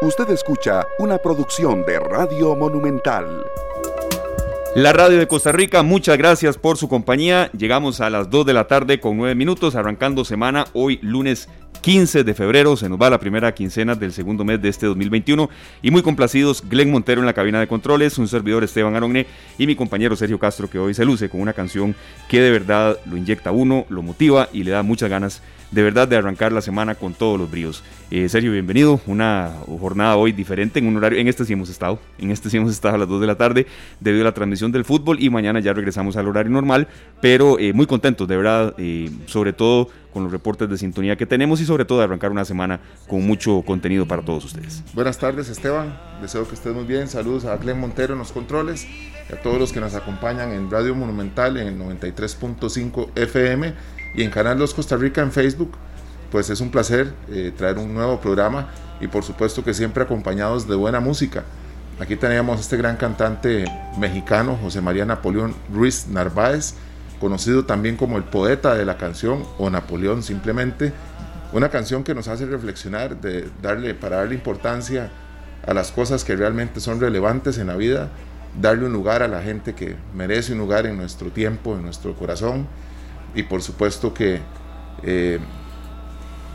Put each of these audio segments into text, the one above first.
Usted escucha una producción de Radio Monumental. La radio de Costa Rica, muchas gracias por su compañía. Llegamos a las 2 de la tarde con 9 minutos, arrancando semana hoy lunes 15 de febrero. Se nos va la primera quincena del segundo mes de este 2021. Y muy complacidos, Glenn Montero en la cabina de controles, un servidor Esteban Aronne y mi compañero Sergio Castro, que hoy se luce con una canción que de verdad lo inyecta uno, lo motiva y le da muchas ganas verdad de arrancar la semana con todos los bríos. Eh, Sergio, bienvenido. Una jornada hoy diferente en un horario. En este sí hemos estado. En este sí hemos estado a las 2 de la tarde debido a la transmisión del fútbol y mañana ya regresamos al horario normal. Pero eh, muy contentos, de verdad, eh, sobre todo con los reportes de sintonía que tenemos y sobre todo de arrancar una semana con mucho contenido para todos ustedes. Buenas tardes, Esteban. Deseo que estés muy bien. Saludos a Glenn Montero en los controles y a todos los que nos acompañan en Radio Monumental en 93.5 FM y en Canal 2 Costa Rica en Facebook. Pues es un placer eh, traer un nuevo programa y por supuesto que siempre acompañados de buena música. Aquí teníamos este gran cantante mexicano, José María Napoleón Ruiz Narváez, conocido también como el poeta de la canción o Napoleón simplemente. Una canción que nos hace reflexionar, de darle, para darle importancia a las cosas que realmente son relevantes en la vida, darle un lugar a la gente que merece un lugar en nuestro tiempo, en nuestro corazón y por supuesto que eh,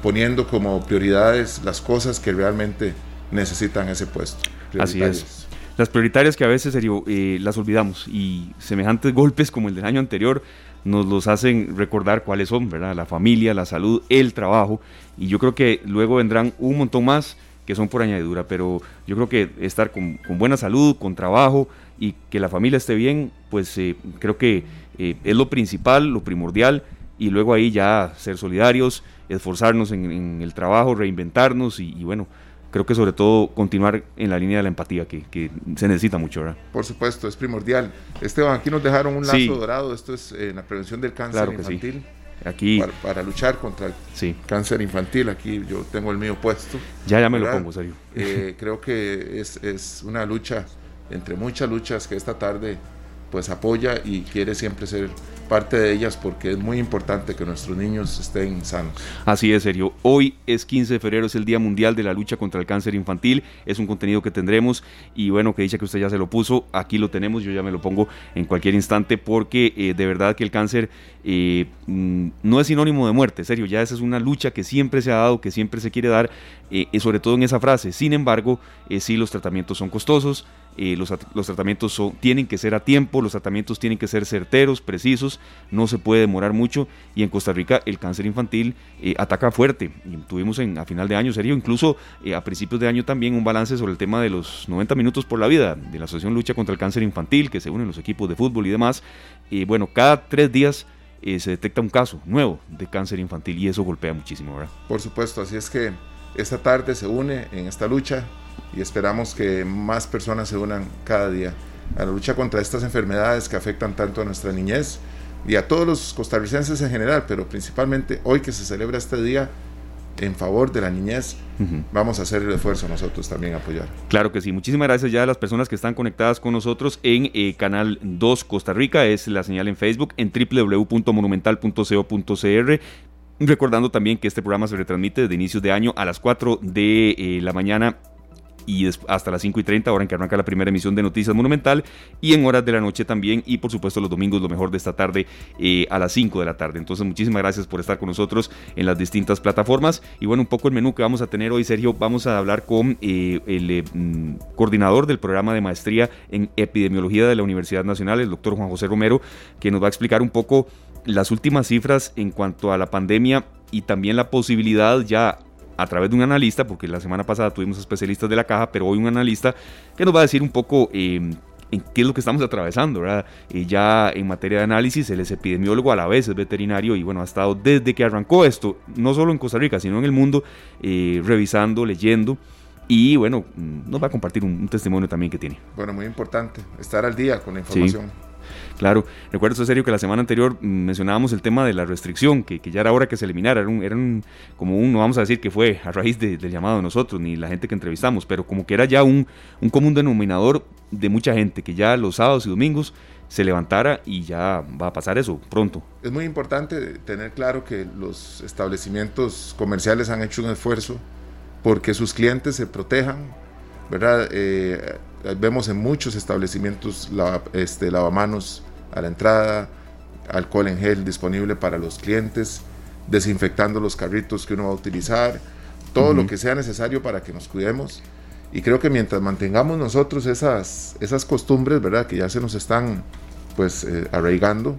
poniendo como prioridades las cosas que realmente necesitan ese puesto. Así es. Las prioritarias que a veces eh, las olvidamos y semejantes golpes como el del año anterior nos los hacen recordar cuáles son, ¿verdad? La familia, la salud, el trabajo y yo creo que luego vendrán un montón más que son por añadidura, pero yo creo que estar con, buena salud, con trabajo y que la familia esté bien, pues eh, creo que eh, es lo principal, lo primordial, y luego ahí ya ser solidarios, esforzarnos en, el trabajo, reinventarnos y, bueno, creo que sobre todo continuar en la línea de la empatía que, se necesita mucho, ¿verdad? Por supuesto, es primordial. Esteban, aquí nos dejaron un lazo dorado, esto es en la prevención del cáncer infantil. Aquí, para, luchar contra el cáncer infantil, aquí yo tengo el mío puesto. Ya, ya me lo pongo, serio. Eh, creo que es, es una lucha, entre muchas luchas que esta tarde pues apoya y quiere siempre ser parte de ellas porque es muy importante que nuestros niños estén sanos. Así es, serio. Hoy es 15 de febrero, es el Día Mundial de la Lucha contra el Cáncer Infantil. Es un contenido que tendremos y bueno, que dice que usted ya se lo puso, aquí lo tenemos, yo ya me lo pongo en cualquier instante porque eh, de verdad que el cáncer eh, mm, no es sinónimo de muerte, serio, ya esa es una lucha que siempre se ha dado, que siempre se quiere dar, eh, sobre todo en esa frase. Sin embargo, sí los tratamientos son costosos, los, los, tratamientos son, tienen que ser a tiempo, los tratamientos tienen que ser certeros, precisos, no se puede demorar mucho y en Costa Rica el cáncer infantil eh, ataca fuerte. Y tuvimos en, a final de año, serio, incluso eh, a principios de año también un balance sobre el tema de los 90 minutos por la vida de la Asociación Lucha contra el Cáncer Infantil, que se unen los equipos de fútbol y demás. y bueno, cada tres días eh, se detecta un caso nuevo de cáncer infantil y eso golpea muchísimo, ¿verdad? Por supuesto, así es que esta tarde se une en esta lucha y esperamos que más personas se unan cada día a la lucha contra estas enfermedades que afectan tanto a nuestra niñez y a todos los costarricenses en general, pero principalmente hoy que se celebra este día en favor de la niñez, vamos a hacer el esfuerzo nosotros también a apoyar. Claro que sí, muchísimas gracias ya a las personas que están conectadas con nosotros en eh, Canal 2 Costa Rica, es la señal en Facebook, en www.monumental.co.cr. Recordando también que este programa se retransmite desde inicios de año a las 4 de eh, la mañana y hasta las 5 y 30, hora en que arranca la primera emisión de Noticias Monumental, y en horas de la noche también, y por supuesto los domingos, lo mejor de esta tarde, eh, a las 5 de la tarde. Entonces, muchísimas gracias por estar con nosotros en las distintas plataformas. Y bueno, un poco el menú que vamos a tener hoy, Sergio, vamos a hablar con eh, el eh, mm, coordinador del programa de maestría en epidemiología de la Universidad Nacional, el doctor Juan José Romero, que nos va a explicar un poco las últimas cifras en cuanto a la pandemia y también la posibilidad ya a través de un analista, porque la semana pasada tuvimos especialistas de la caja, pero hoy un analista que nos va a decir un poco em, en qué es lo que estamos atravesando, ¿verdad? Eh, ya en materia de análisis, él es epidemiólogo, a la vez es veterinario y bueno, ha estado desde que arrancó esto, no solo en Costa Rica, sino en el mundo, eh, revisando, leyendo y bueno, mm, nos va a compartir un, testimonio también que tiene. Bueno, muy importante, estar al día con la información. Claro, recuerdo en serio que la semana anterior mm, mencionábamos el tema de la restricción, que, ya era hora que se eliminara, era, un, como un, no vamos a decir que fue a raíz del llamado de nosotros, ni la gente que entrevistamos, pero como que era ya un, un común denominador de mucha gente, que ya los sábados y domingos se levantara y ya va a pasar eso pronto. Es muy importante tener claro que los establecimientos comerciales han hecho un esfuerzo porque sus clientes se protejan, ¿verdad? Eh, vemos en muchos establecimientos este, lavamanos a la entrada, alcohol en gel disponible para los clientes, desinfectando los carritos que uno va a utilizar, todo lo que sea necesario para que nos cuidemos. Y creo que mientras mantengamos nosotros esas, esas costumbres, ¿verdad? Que ya se nos están pues eh, arraigando,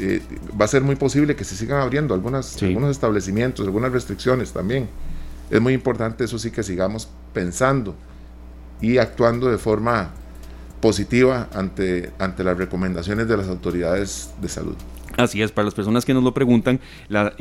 eh, va a ser muy posible que se sigan abriendo algunas, algunos establecimientos, algunas restricciones también. Es muy importante, eso sí, que sigamos pensando y actuando de forma positiva ante, ante las recomendaciones de las autoridades de salud. Así es, para las personas que nos lo preguntan, la,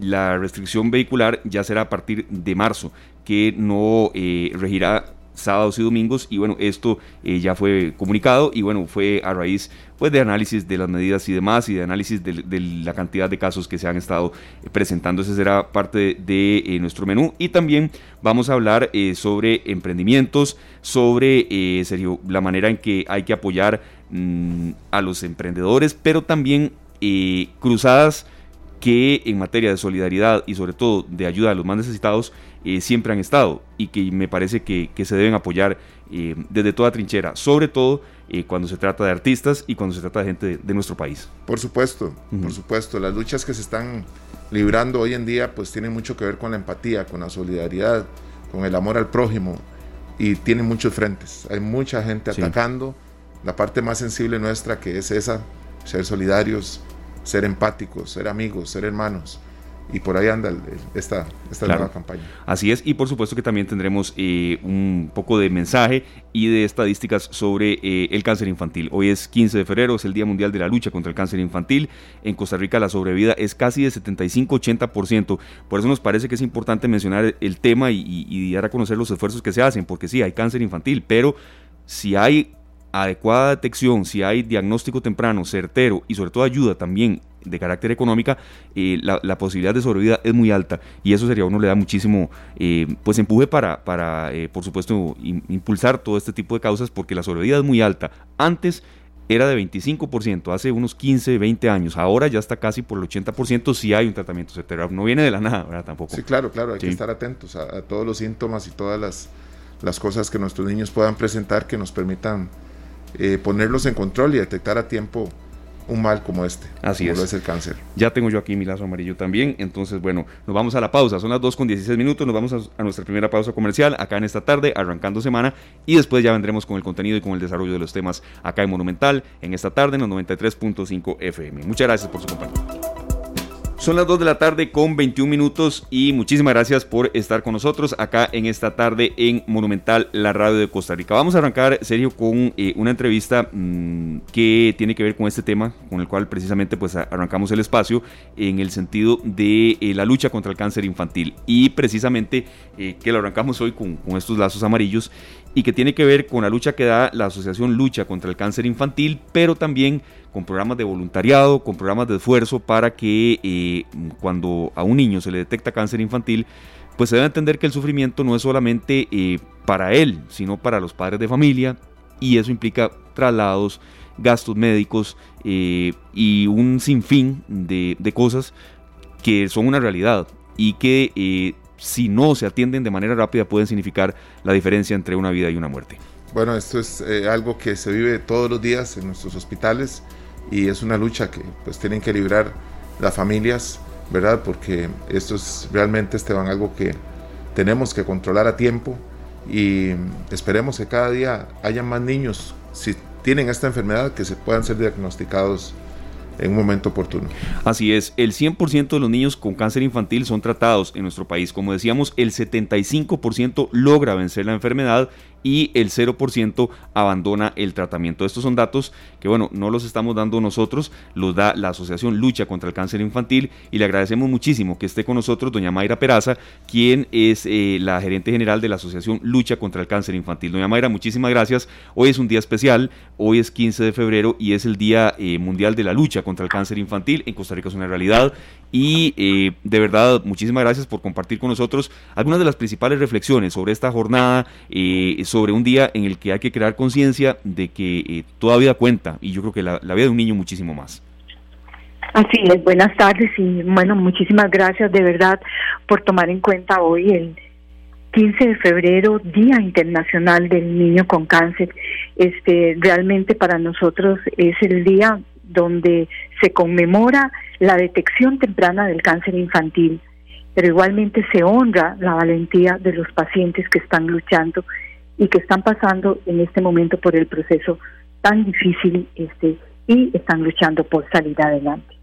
la restricción vehicular ya será a partir de marzo, que no eh, regirá sábados y domingos y bueno, esto eh, ya fue comunicado y bueno, fue a raíz pues de análisis de las medidas y demás y de análisis de, la cantidad de casos que se han estado eh, presentando. Ese será parte de, eh, nuestro menú y también vamos a hablar sobre emprendimientos, sobre serio, la manera en que hay que apoyar mm, a los emprendedores, pero también cruzadas que en materia de solidaridad y sobre todo de ayuda a los más necesitados eh, siempre han estado y que me parece que, se deben apoyar eh, desde toda trinchera, sobre todo eh, cuando se trata de artistas y cuando se trata de gente de, nuestro país. Por supuesto, por supuesto, las luchas que se están librando hoy en día pues tienen mucho que ver con la empatía, con la solidaridad, con el amor al prójimo y tienen muchos frentes. Hay mucha gente atacando la parte más sensible nuestra que es esa, ser solidarios, ser empáticos, ser amigos, ser hermanos. Y por ahí anda esta, esta nueva campaña. Así es, y por supuesto que también tendremos eh, un poco de mensaje y de estadísticas sobre eh, el cáncer infantil. Hoy es 15 de febrero, es el Día Mundial de la Lucha contra el Cáncer Infantil. En Costa Rica la sobrevida es casi de 75-80%. Por eso nos parece que es importante mencionar el tema y, y dar a conocer los esfuerzos que se hacen, porque sí, hay cáncer infantil, pero si hay adecuada detección, si hay diagnóstico temprano, certero y sobre todo ayuda también de carácter económica, eh, la, posibilidad de sobrevida es muy alta y eso sería uno le da muchísimo eh, pues empuje para, para eh, por supuesto, impulsar todo este tipo de causas porque la sobrevida es muy alta. Antes era de 25%, hace unos 15, 20 años, ahora ya está casi por el 80% si hay un tratamiento certero, no viene de la nada, ¿verdad? Tampoco. Sí, claro, claro, hay que estar atentos a, a, todos los síntomas y todas las, las cosas que nuestros niños puedan presentar que nos permitan eh, ponerlos en control y detectar a tiempo un mal como este. Así como es. el cáncer. Ya tengo yo aquí mi lazo amarillo también. Entonces, bueno, nos vamos a la pausa. Son las 2 con 16 minutos. Nos vamos a, nuestra primera pausa comercial acá en esta tarde, arrancando semana. Y después ya vendremos con el contenido y con el desarrollo de los temas acá en Monumental, en esta tarde, en los 93.5 FM. Muchas gracias por su compañía. Son las 2 de la tarde con 21 minutos y muchísimas gracias por estar con nosotros acá en esta tarde en Monumental, la radio de Costa Rica. Vamos a arrancar, serio, con eh, una entrevista mm, que tiene que ver con este tema, con el cual precisamente pues arrancamos el espacio en el sentido de eh, la lucha contra el cáncer infantil y precisamente eh, que lo arrancamos hoy con, con estos lazos amarillos y que tiene que ver con la lucha que da la Asociación Lucha contra el Cáncer Infantil, pero también con programas de voluntariado, con programas de esfuerzo para que eh, cuando a un niño se le detecta cáncer infantil, pues se debe entender que el sufrimiento no es solamente eh, para él, sino para los padres de familia, y eso implica traslados, gastos médicos eh, y un sinfín de, de, cosas que son una realidad y que si no se atienden de manera rápida pueden significar la diferencia entre una vida y una muerte. Bueno, esto es algo que se vive todos los días en nuestros hospitales y es una lucha que pues tienen que librar las familias, ¿verdad? Porque esto es realmente, Esteban, algo que tenemos que controlar a tiempo y esperemos que cada día haya más niños, si tienen esta enfermedad, que se puedan ser diagnosticados en un momento oportuno. Así es, el 100% de los niños con cáncer infantil son tratados en nuestro país. Como decíamos, el 75% logra vencer la enfermedad y el 0% abandona el tratamiento. Estos son datos que, bueno, no los estamos dando nosotros, los da la Asociación Lucha contra el Cáncer Infantil y le agradecemos muchísimo que esté con nosotros doña Mayra Peraza, quien es eh, la gerente general de la Asociación Lucha contra el Cáncer Infantil. Doña Mayra, muchísimas gracias. Hoy es un día especial, hoy es 15 de febrero y es el Día eh, Mundial de la Lucha contra el Cáncer Infantil. En Costa Rica es una realidad y eh, de verdad, muchísimas gracias por compartir con nosotros algunas de las principales reflexiones sobre esta jornada, sobre un día en el que hay que crear conciencia de que eh, toda vida cuenta y yo creo que la, vida de un niño muchísimo más. Así es, buenas tardes y bueno, muchísimas gracias de verdad por tomar en cuenta hoy el, 15 de febrero, Día Internacional del Niño con Cáncer. Este, realmente para nosotros es el día donde se conmemora la detección temprana del cáncer infantil, pero igualmente se honra la valentía de los pacientes que están luchando y que están pasando en este momento por el proceso tan difícil este y están luchando por salir adelante.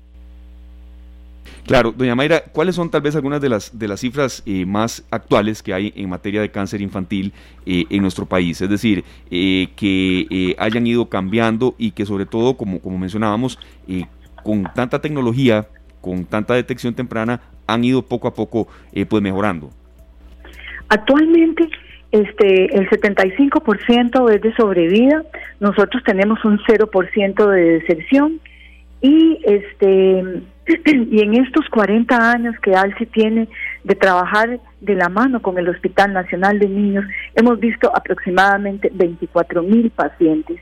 Claro, doña Mayra, ¿cuáles son tal vez algunas de las, de las cifras eh, más actuales que hay en materia de cáncer infantil eh, en nuestro país? Es decir, eh, que hayan ido cambiando y que sobre todo, como, como mencionábamos, con tanta tecnología, con tanta detección temprana, han ido poco a poco pues mejorando. Actualmente este el 75% es de sobrevida, nosotros tenemos un 0% de deserción y este y en estos 40 años que ALCI tiene de trabajar de la mano con el Hospital Nacional de Niños, hemos visto aproximadamente 24 mil pacientes.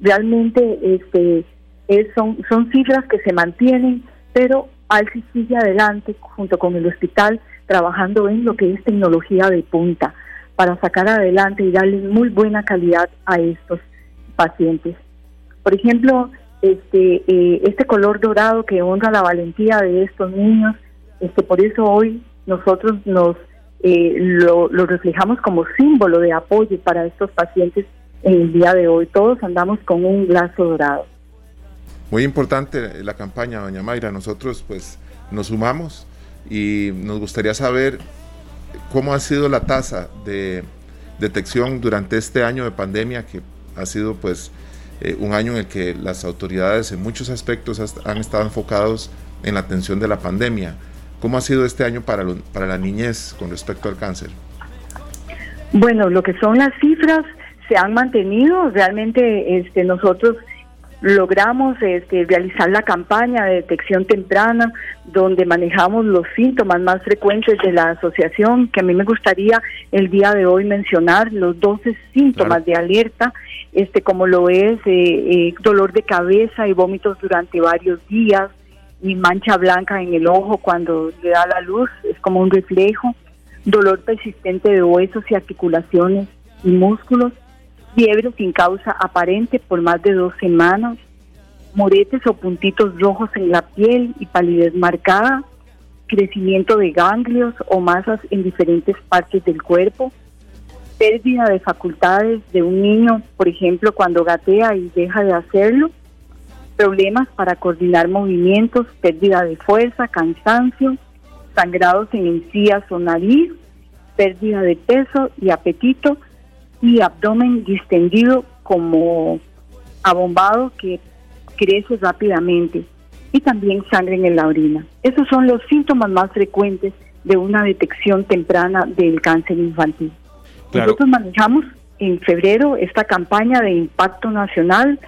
Realmente este, son, son cifras que se mantienen, pero ALCI sigue adelante junto con el hospital trabajando en lo que es tecnología de punta para sacar adelante y darle muy buena calidad a estos pacientes. Por ejemplo, este, eh, este color dorado que honra la valentía de estos niños. Este, por eso hoy nosotros nos eh, lo, reflejamos como símbolo de apoyo para estos pacientes en el día de hoy. Todos andamos con un lazo dorado. Muy importante la campaña, doña Mayra. Nosotros pues nos sumamos y nos gustaría saber cómo ha sido la tasa de detección durante este año de pandemia que ha sido pues eh, un año en el que las autoridades en muchos aspectos han estado enfocados en la atención de la pandemia. ¿Cómo ha sido este año para, para la niñez con respecto al cáncer? Bueno, lo que son las cifras se han mantenido. Realmente este, nosotros logramos este, realizar la campaña de detección temprana, donde manejamos los síntomas más frecuentes de la asociación, que a mí me gustaría el día de hoy mencionar, los 12 síntomas de alerta, este como lo es eh, eh, dolor de cabeza y vómitos durante varios días, y mancha blanca en el ojo cuando le da la luz, es como un reflejo, dolor persistente de huesos y articulaciones y músculos, fiebre sin causa aparente por más de dos semanas, moretes o puntitos rojos en la piel y palidez marcada, crecimiento de ganglios o masas en diferentes partes del cuerpo, pérdida de facultades de un niño, por ejemplo, cuando gatea y deja de hacerlo, problemas para coordinar movimientos, pérdida de fuerza, cansancio, sangrados en encías o nariz, pérdida de peso y apetito, y abdomen distendido como abombado que crece rápidamente y también sangre en la orina. Esos son los síntomas más frecuentes de una detección temprana del cáncer infantil. Nosotros manejamos en febrero esta campaña de impacto nacional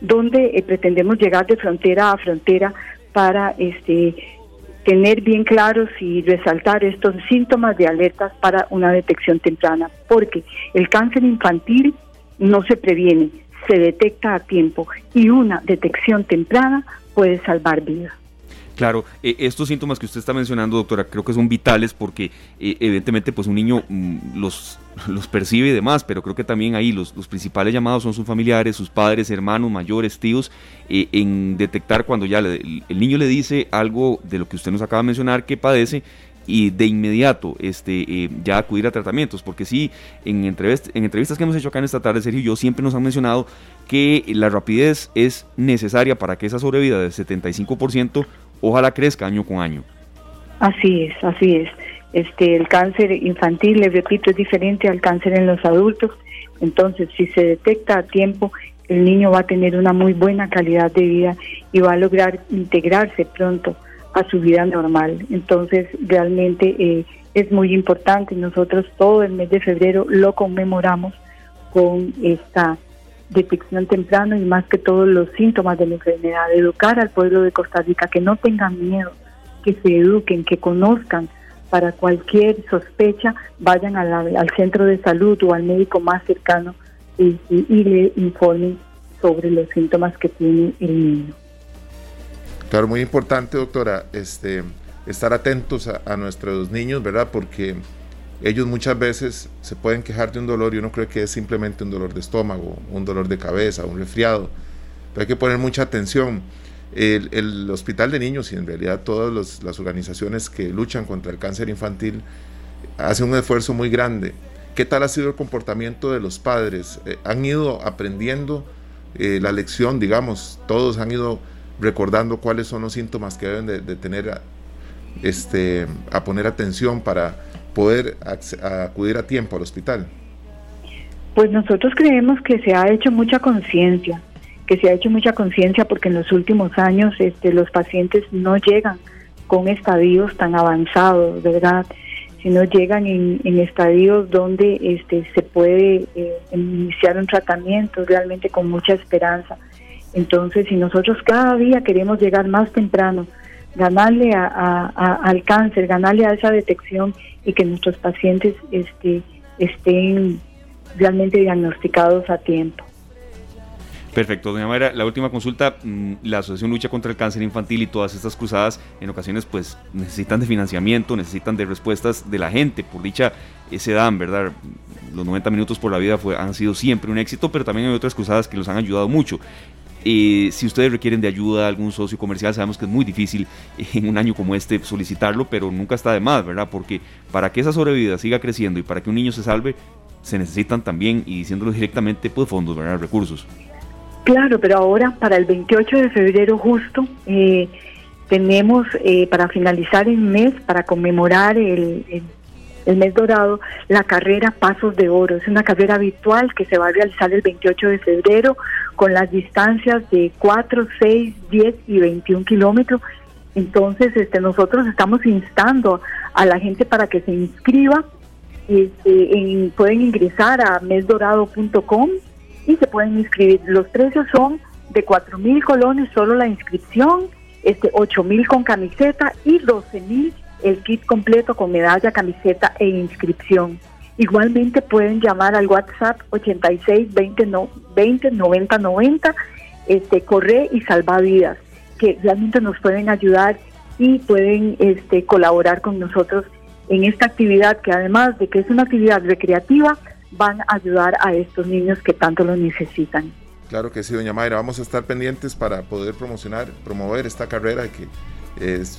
donde eh, pretendemos llegar de frontera a frontera para este tener bien claros y resaltar estos síntomas de alertas para una detección temprana, porque el cáncer infantil no se previene, se detecta a tiempo y una detección temprana puede salvar vidas. Claro, eh, estos síntomas que usted está mencionando, doctora, creo que son vitales porque eh, evidentemente pues un niño mm, los, los percibe y demás, pero creo que también ahí los, los principales llamados son sus familiares, sus padres, hermanos, mayores, tíos, eh, en detectar cuando ya el, niño le dice algo de lo que usted nos acaba de mencionar que padece y de inmediato este, ya acudir a tratamientos, porque sí, en, entrevist en entrevistas que hemos hecho acá en esta tarde, Sergio y yo siempre nos han mencionado que la rapidez es necesaria para que esa sobrevida del 75% ojalá crezca año con año. Así es, así es. Este, el cáncer infantil, le repito, es diferente al cáncer en los adultos. Entonces, si se detecta a tiempo, el niño va a tener una muy buena calidad de vida y va a lograr integrarse pronto a su vida normal. Entonces, realmente eh, es muy importante. Nosotros todo el mes de febrero lo conmemoramos con esta detección temprana y más que todos los síntomas de la enfermedad, educar al pueblo de Costa Rica que no tengan miedo, que se eduquen, que conozcan para cualquier sospecha, vayan al centro de salud o al médico más cercano y, le informen sobre los síntomas que tiene el niño. Claro, muy importante, doctora, este, estar atentos a nuestros niños, ¿verdad? Porque ellos muchas veces se pueden quejar de un dolor y uno cree que es simplemente un dolor de estómago, un dolor de cabeza, un resfriado. Pero hay que poner mucha atención. El, hospital de niños y en realidad todas las organizaciones que luchan contra el cáncer infantil hacen un esfuerzo muy grande. ¿Qué tal ha sido el comportamiento de los padres? Eh, ¿Han ido aprendiendo eh, la lección, digamos? Todos han ido recordando cuáles son los síntomas que deben de, tener, este, a poner atención para poder acudir a tiempo al hospital? Pues nosotros creemos que se ha hecho mucha conciencia, que se ha hecho mucha conciencia porque en los últimos años este, los pacientes no llegan con estadios tan avanzados, ¿verdad? Sino llegan en, estadios donde este, se puede eh, iniciar un tratamiento realmente con mucha esperanza. Entonces, si nosotros cada día queremos llegar más temprano, ganarle al cáncer, ganarle a esa detección y que nuestros pacientes este, estén realmente diagnosticados a tiempo. Perfecto, doña Mayra, la última consulta, mm, la Asociación Lucha contra el Cáncer Infantil y todas estas cruzadas en ocasiones pues necesitan de financiamiento, necesitan de respuestas de la gente, por dicha se dan, ¿verdad? Los 90 minutos por la vida fue, han sido siempre un éxito, pero también hay otras cruzadas que los han ayudado mucho. Eh, si ustedes requieren de ayuda, algún socio comercial, sabemos que es muy difícil en un año como este solicitarlo, pero nunca está de más, ¿verdad? Porque para que esa sobrevida siga creciendo y para que un niño se salve, se necesitan también, y diciéndolo directamente, pues fondos, ¿verdad? Recursos. Claro, pero ahora para el 28 de febrero justo eh, tenemos eh, para finalizar el mes, para conmemorar el el mes dorado, la carrera Pasos de Oro. Es una carrera habitual que se va a realizar el 28 de febrero con las distancias de 4, 6, 10 y 21 kilómetros. Entonces, este, nosotros estamos instando a la gente para que se inscriba. Este, pueden ingresar a mesdorado.com y se pueden inscribir. Los precios son de 4 mil colones solo la inscripción, este 8 mil con camiseta y 12 mil el kit completo con medalla, camiseta e inscripción. Igualmente pueden llamar al WhatsApp 86 20, 20 90 90, este, corre y salva vidas, que realmente nos pueden ayudar y pueden este, colaborar con nosotros en esta actividad que además de que es una actividad recreativa, van a ayudar a estos niños que tanto lo necesitan. Claro que sí, doña Mayra, vamos a estar pendientes para poder promocionar, promover esta carrera que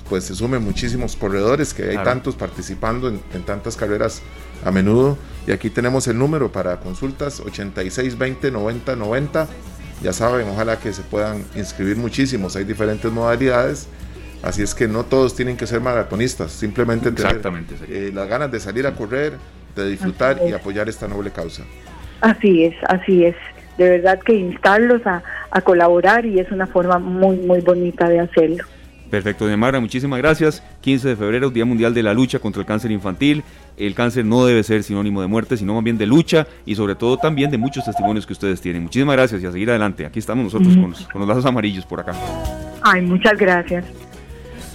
pues se sumen muchísimos corredores, que hay tantos participando en, tantas carreras a menudo. Y aquí tenemos el número para consultas 86 20 90 90. Ya saben, ojalá que se puedan inscribir muchísimos. Hay diferentes modalidades. Así es que no todos tienen que ser maratonistas, simplemente tener eh, las ganas de salir a correr, de disfrutar y apoyar esta noble causa. Así es, así es. De verdad que instarlos a, a colaborar y es una forma muy, muy bonita de hacerlo. Perfecto, Mara, muchísimas gracias. 15 de febrero, Día Mundial de la Lucha contra el Cáncer Infantil. El cáncer no debe ser sinónimo de muerte, sino más bien de lucha y sobre todo también de muchos testimonios que ustedes tienen. Muchísimas gracias y a seguir adelante. Aquí estamos nosotros con, los, con los lazos amarillos por acá. Ay, muchas gracias.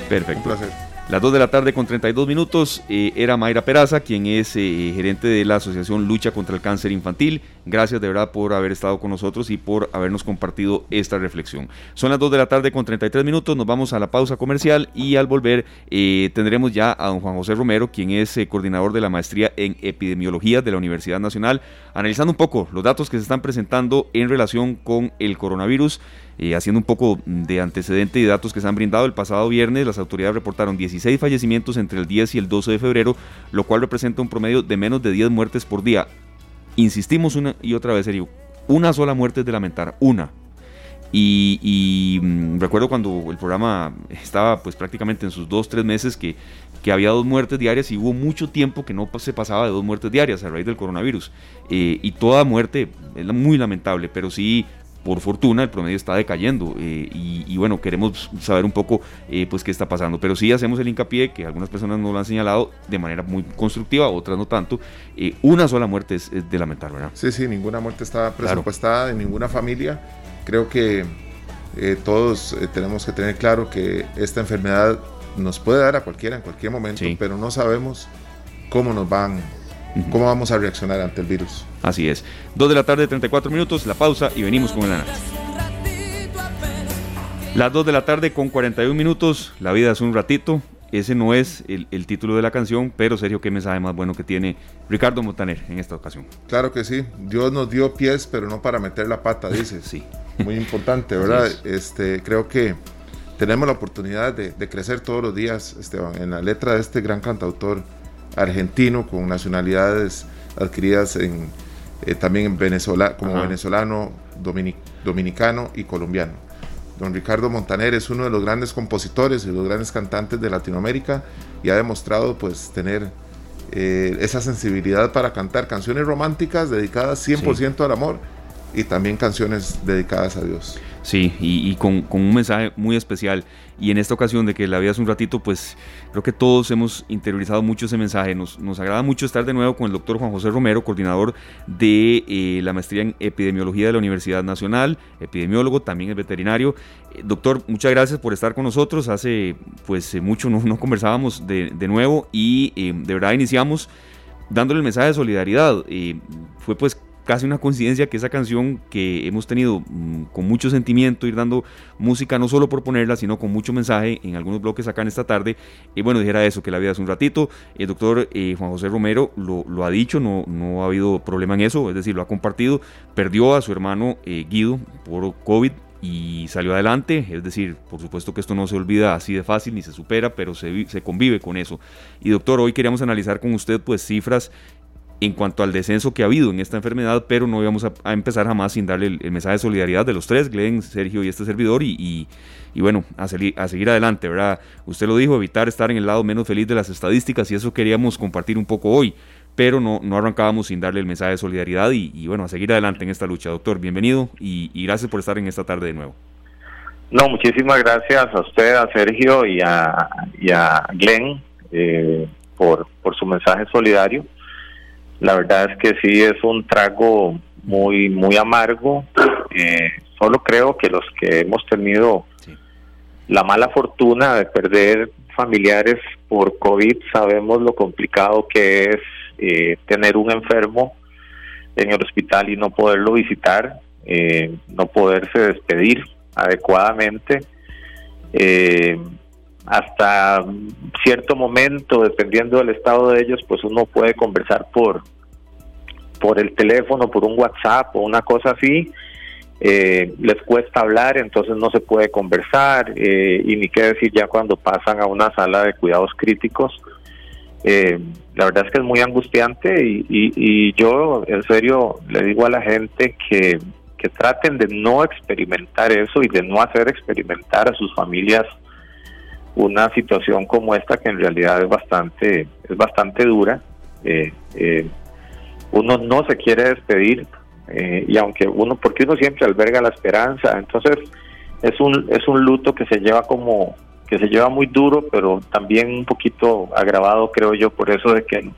Perfecto. Un placer. Las 2 de la tarde con 32 minutos eh, era Mayra Peraza, quien es eh, gerente de la Asociación Lucha contra el Cáncer Infantil. Gracias de verdad por haber estado con nosotros y por habernos compartido esta reflexión. Son las 2 de la tarde con 33 minutos, nos vamos a la pausa comercial y al volver eh, tendremos ya a don Juan José Romero, quien es coordinador de la maestría en epidemiología de la Universidad Nacional, analizando un poco los datos que se están presentando en relación con el coronavirus. Eh, haciendo un poco de antecedente y datos que se han brindado, el pasado viernes las autoridades reportaron 16 fallecimientos entre el 10 y el 12 de febrero, lo cual representa un promedio de menos de 10 muertes por día. Insistimos una y otra vez, serio, una sola muerte de lamentar, una. Y, mm, recuerdo cuando el programa estaba pues prácticamente en sus dos, tres meses que, que había dos muertes diarias y hubo mucho tiempo que no se pasaba de dos muertes diarias a raíz del coronavirus. Eh, y toda muerte es muy lamentable, pero sí por fortuna el promedio está decayendo eh, y, bueno, queremos saber un poco eh, pues qué está pasando, pero sí hacemos el hincapié que algunas personas nos lo han señalado de manera muy constructiva, otras no tanto, eh, una sola muerte es, de lamentar, ¿verdad? Sí, sí, ninguna muerte está presupuestada en ninguna familia, creo que todos tenemos que tener claro que esta enfermedad nos puede dar a cualquiera en cualquier momento, pero no sabemos cómo nos van cómo vamos a reaccionar ante el virus. Así es. Dos de la tarde, 34 minutos, la pausa y venimos con el análisis. Las 2 de la tarde con 41 minutos, la vida es un ratito. ese no es el, título de la canción, pero Sergio, qué mensaje más bueno que tiene Ricardo Montaner en esta ocasión. Claro que sí, Dios nos dio pies, pero no para meter la pata, dice. sí. Muy importante, ¿verdad? Este, creo que tenemos la oportunidad de, crecer todos los días, Esteban, en la letra de este gran cantautor argentino con nacionalidades adquiridas en, eh, también en Venezuela, como venezolano, dominicano y colombiano. Don Ricardo Montaner es uno de los grandes compositores y los grandes cantantes de Latinoamérica y ha demostrado pues tener eh, esa sensibilidad para cantar canciones románticas dedicadas 100% al amor y también canciones dedicadas a Dios. Sí, y, con, un mensaje muy especial. Y en esta ocasión de que la vida es un ratito, pues creo que todos hemos interiorizado mucho ese mensaje. Nos, nos agrada mucho estar de nuevo con el doctor Juan José Romero, coordinador de eh, la maestría en epidemiología de la Universidad Nacional, epidemiólogo, también es veterinario. Eh, doctor, muchas gracias por estar con nosotros. Hace pues eh, mucho no, no conversábamos de, de nuevo y de verdad iniciamos dándole el mensaje de solidaridad. fue pues casi una coincidencia que esa canción que hemos tenido mm, con mucho sentimiento, ir dando música no solo por ponerla, sino con mucho mensaje en algunos bloques acá en esta tarde, y bueno, dijera eso, que la vida es un ratito. El doctor eh, Juan José Romero lo, ha dicho, no, no ha habido problema en eso, es decir, lo ha compartido, perdió a su hermano eh, Guido por COVID y salió adelante, es decir, por supuesto que esto no se olvida así de fácil ni se supera, pero se, se convive con eso. Y doctor, hoy queríamos analizar con usted pues cifras en cuanto al descenso que ha habido en esta enfermedad, pero no íbamos a, empezar jamás sin darle el, mensaje de solidaridad de los tres, Glenn, Sergio y este servidor, y, bueno, a, a, seguir adelante, ¿verdad? Usted lo dijo, evitar estar en el lado menos feliz de las estadísticas, y eso queríamos compartir un poco hoy, pero no, no arrancábamos sin darle el mensaje de solidaridad, y, bueno, a seguir adelante en esta lucha. Doctor, bienvenido, y, gracias por estar en esta tarde de nuevo. No, muchísimas gracias a usted, a Sergio y a, y Glenn eh, por, por su mensaje solidario la verdad es que sí es un trago muy, muy amargo. Eh, solo creo que los que hemos tenido la mala fortuna de perder familiares por COVID sabemos lo complicado que es eh, tener un enfermo en el hospital y no poderlo visitar, eh, no poderse despedir adecuadamente. Hasta cierto momento, dependiendo del estado de ellos, pues uno puede conversar por, por el teléfono, por un WhatsApp o una cosa así, eh, les cuesta hablar, entonces no se puede conversar, eh, y ni qué decir ya cuando pasan a una sala de cuidados críticos. Eh, la verdad es que es muy angustiante y, y, yo en serio le digo a la gente que, que traten de no experimentar eso y de no hacer experimentar a sus familias una situación como esta que en realidad es bastante es bastante dura eh, eh, uno no se quiere despedir eh, y aunque uno, porque uno siempre alberga la esperanza, entonces es un, es un luto que se lleva como, que se lleva muy duro, pero también un poquito agravado creo yo por eso de que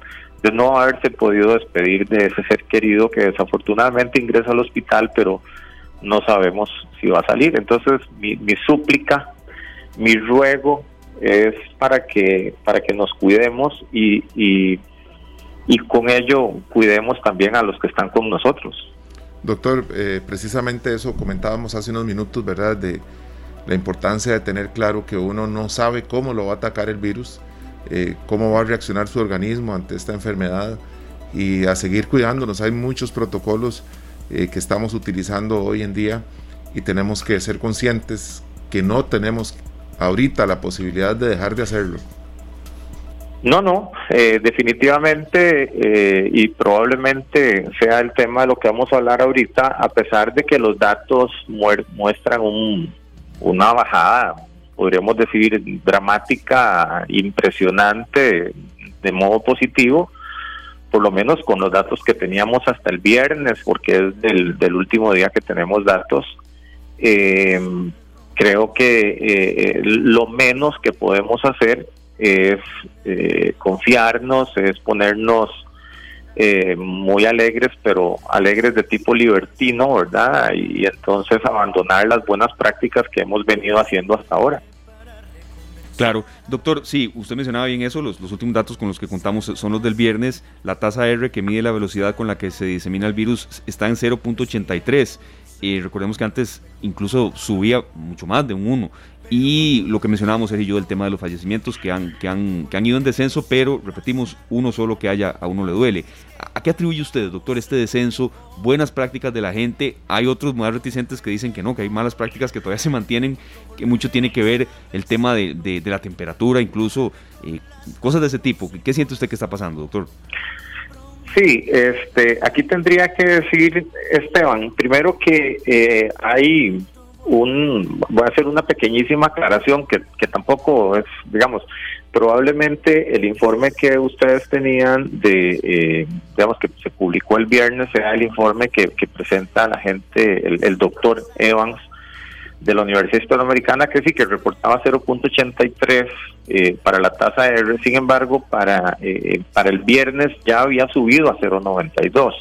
de no haberse podido despedir de ese ser querido que desafortunadamente ingresa al hospital, pero no sabemos si va a salir. Entonces mi, mi súplica, mi ruego es para que para que nos cuidemos y, y con ello cuidemos también a los que están con nosotros. Doctor, eh, precisamente eso comentábamos hace unos minutos, ¿verdad? De la importancia de tener claro que uno no sabe cómo lo va a atacar el virus, eh, cómo va a reaccionar su organismo ante esta enfermedad y a seguir cuidándonos. Hay muchos protocolos eh, que estamos utilizando hoy en día y tenemos que ser conscientes que no tenemos ahorita la posibilidad de dejar de hacerlo. No, no, eh, definitivamente eh, y probablemente sea el tema de lo que vamos a hablar ahorita, a pesar de que los datos muestran un, una bajada, podríamos decir, dramática, impresionante, de modo positivo, por lo menos con los datos que teníamos hasta el viernes, porque es del, último día que tenemos datos. Eh, creo que lo menos que podemos hacer es eh, confiarnos, es ponernos eh, muy alegres, pero alegres de tipo libertino, ¿verdad? Y, entonces abandonar las buenas prácticas que hemos venido haciendo hasta ahora. Claro, doctor, sí, usted mencionaba bien eso, los, últimos datos con los que contamos son los del viernes, la tasa R que mide la velocidad con la que se disemina el virus está en 0.83 eh, recordemos que antes incluso subía mucho más de un 1. Y lo que mencionábamos, él y yo, el tema de los fallecimientos que han, que, han, que han ido en descenso, pero repetimos, uno solo que haya a uno le duele. ¿A qué atribuye usted, doctor, este descenso? Buenas prácticas de la gente. Hay otros más reticentes que dicen que no, que hay malas prácticas que todavía se mantienen, que mucho tiene que ver el tema de, de, la temperatura, incluso eh, cosas de ese tipo. ¿Qué siente usted que está pasando, doctor? Sí, este, aquí tendría que decir, Esteban, primero que eh, hay un, voy a hacer una pequeñísima aclaración que, que tampoco es, digamos, probablemente el informe que ustedes tenían de, eh, digamos, que se publicó el viernes sea el informe que, que presenta la gente, el, el doctor Evans de la Universidad Hispanoamericana, que sí que reportaba 0.83 eh, para la tasa R, sin embargo, para, eh, para el viernes ya había subido a 0.92.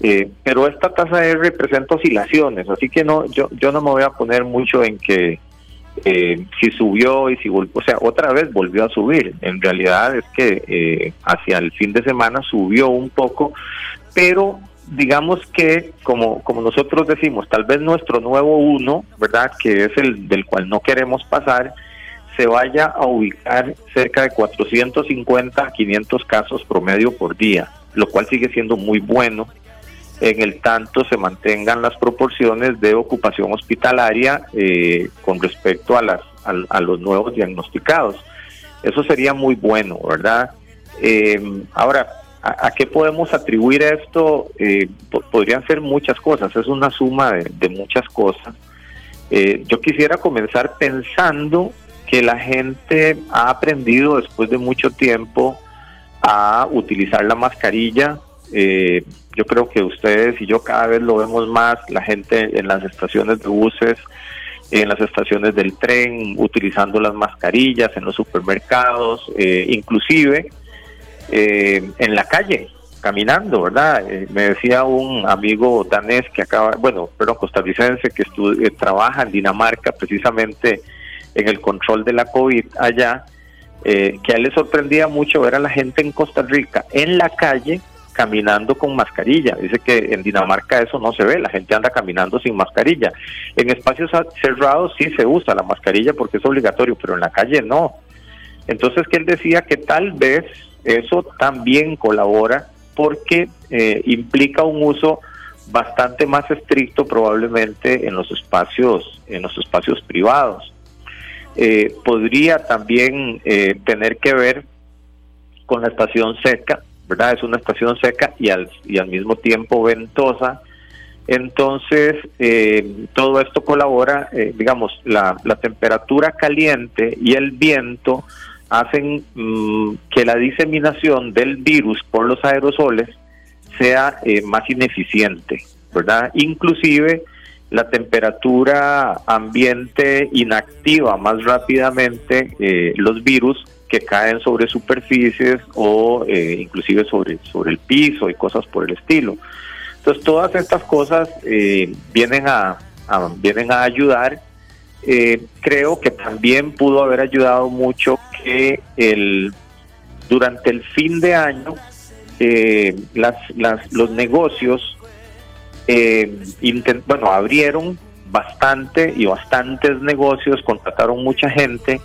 Eh, pero esta tasa R presenta oscilaciones, así que no, yo, yo no me voy a poner mucho en que eh, si subió y si volvió, o sea, otra vez volvió a subir. En realidad es que eh, hacia el fin de semana subió un poco, pero digamos que, como, como nosotros decimos, tal vez nuestro nuevo uno, ¿verdad? Que es el del cual no queremos pasar, se vaya a ubicar cerca de 450 a 500 casos promedio por día, lo cual sigue siendo muy bueno en el tanto se mantengan las proporciones de ocupación hospitalaria eh, con respecto a, las, a, los nuevos diagnosticados. Eso sería muy bueno, ¿verdad? Eh, ahora, ¿a, qué podemos atribuir esto? Eh, podrían ser muchas cosas, es una suma de, muchas cosas. yo quisiera comenzar pensando que la gente ha aprendido después de mucho tiempo a utilizar la mascarilla, eh, yo creo que ustedes y yo cada vez lo vemos más, la gente en las estaciones de buses, en las estaciones del tren, utilizando las mascarillas, en los supermercados, eh, inclusive eh, en la calle, caminando, ¿verdad? Eh, me decía un amigo danés que acaba, bueno, pero costarricense que trabaja en Dinamarca precisamente en el control de la COVID allá, que a él le sorprendía mucho ver a la gente en Costa Rica en la calle caminando con mascarilla. Dice que en Dinamarca eso no se ve, la gente anda caminando sin mascarilla. En espacios cerrados sí se usa la mascarilla porque es obligatorio, pero en la calle no. Entonces que él decía que tal vez eso también colabora porque eh, implica un uso bastante más estricto probablemente en los espacios en los espacios privados. Eh, podría también eh, tener que ver con la estación seca ¿verdad? Es una estación seca y al, y al mismo tiempo ventosa. Entonces, eh, todo esto colabora, eh, digamos, la, la, temperatura caliente y el viento hacen mm, que la diseminación del virus por los aerosoles sea eh, más ineficiente, ¿verdad? Inclusive la temperatura ambiente inactiva más rápidamente los virus que caen sobre superficies o eh, inclusive sobre, sobre el piso y cosas por el estilo. Entonces todas estas cosas eh, vienen, a, vienen a ayudar. Eh, creo que también pudo haber ayudado mucho que el, durante el fin de año las, las, los negocios bueno, abrieron bastante y bastantes negocios, contrataron mucha gente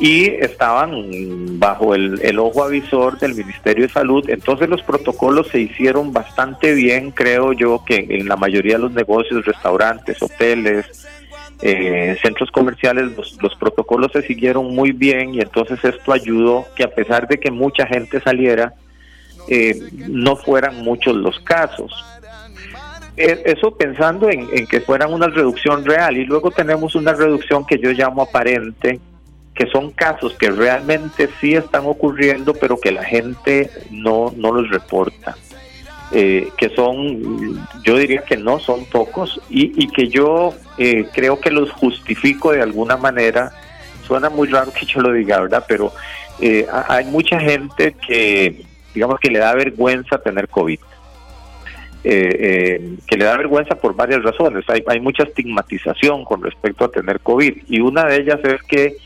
y estaban bajo el, ojo avisor del Ministerio de Salud. Entonces los protocolos se hicieron bastante bien, creo yo, que en la mayoría de los negocios, restaurantes, hoteles, eh, centros comerciales, los, los, protocolos se siguieron muy bien y entonces esto ayudó que a pesar de que mucha gente saliera, eh, no fueran muchos los casos. Eh, eso pensando en, que fueran una reducción real y luego tenemos una reducción que yo llamo aparente, que son casos que realmente sí están ocurriendo, pero que la gente no, no los reporta. Eh, que son, yo diría que no son pocos, y, que yo eh, creo que los justifico de alguna manera. Suena muy raro que yo lo diga, ¿verdad? Pero eh, hay mucha gente que, digamos, que le da vergüenza tener COVID. que le da vergüenza por varias razones. Hay, hay mucha estigmatización con respecto a tener COVID y una de ellas es que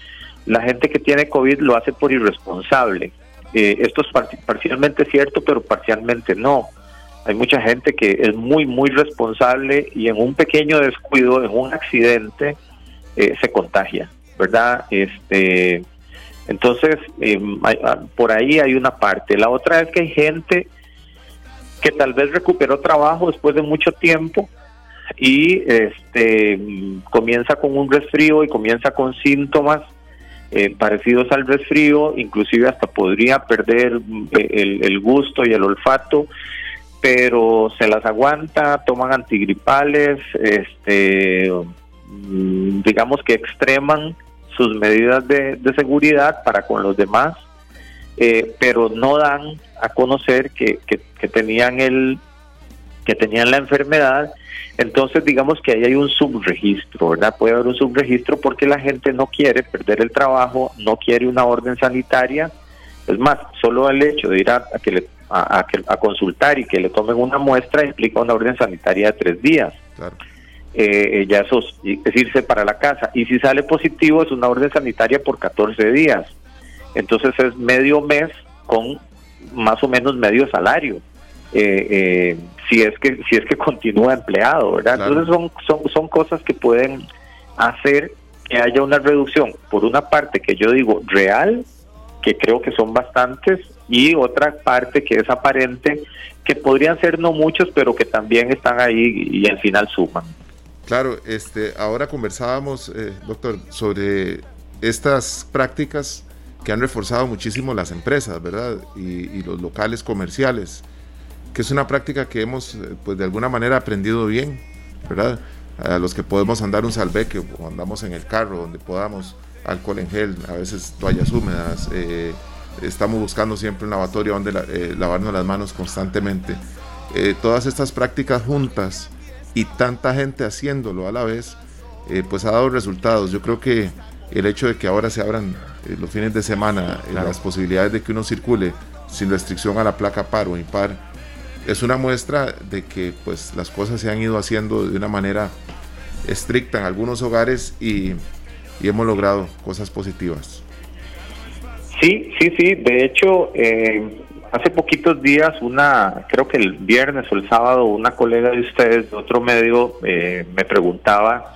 la gente que tiene COVID lo hace por irresponsable. Eh, esto es parcialmente cierto, pero parcialmente no. Hay mucha gente que es muy, muy responsable y en un pequeño descuido, en un accidente, eh, se contagia, ¿verdad? Este, entonces, em, ah, por ahí hay una parte. La otra es que hay gente que tal vez recuperó trabajo después de mucho tiempo y este comienza con un resfrío y comienza con síntomas eh, parecidos al resfrío, inclusive hasta podría perder eh, el, gusto y el olfato, pero se las aguanta, toman antigripales, este, mm, digamos que extreman sus medidas de, seguridad para con los demás, eh, pero no dan a conocer que, que tenían el que tenían la enfermedad entonces, digamos que ahí hay un subregistro, ¿verdad? Puede haber un subregistro porque la gente no quiere perder el trabajo, no quiere una orden sanitaria. Es más, solo el hecho de ir a, que le, a, a, consultar y que le tomen una muestra implica una orden sanitaria de tres días. Claro. Eh, ya eso es irse para la casa. Y si sale positivo es una orden sanitaria por 14 días. Entonces es medio mes con más o menos medio salario. Eh, eh, si es que si es que continúa empleado, ¿verdad? Entonces son, son, son cosas que pueden hacer que haya una reducción, por una parte que yo digo real, que creo que son bastantes, y otra parte que es aparente, que podrían ser no muchos, pero que también están ahí y al final suman. Claro, este, ahora conversábamos, eh, doctor, sobre estas prácticas que han reforzado muchísimo las empresas, ¿verdad? Y, y los locales comerciales que es una práctica que hemos, eh, pues de alguna manera aprendido bien, ¿verdad? A los que podemos andar un salveque o andamos en el carro, donde podamos alcohol en gel, a veces toallas húmedas, eh, estamos buscando siempre un lavatorio donde eh, lavarnos las manos constantemente. todas estas prácticas juntas y tanta gente haciéndolo a la vez, pues ha dado resultados. Yo creo que el hecho de que ahora se abran los fines de semana las posibilidades de que uno circule sin restricción a la placa par o impar, es una muestra de que pues las cosas se han ido haciendo de una manera estricta en algunos hogares y, hemos logrado cosas positivas. Sí, sí, sí. De hecho, eh, hace poquitos días, una, creo que el viernes o el sábado, una colega de ustedes de otro medio eh, me preguntaba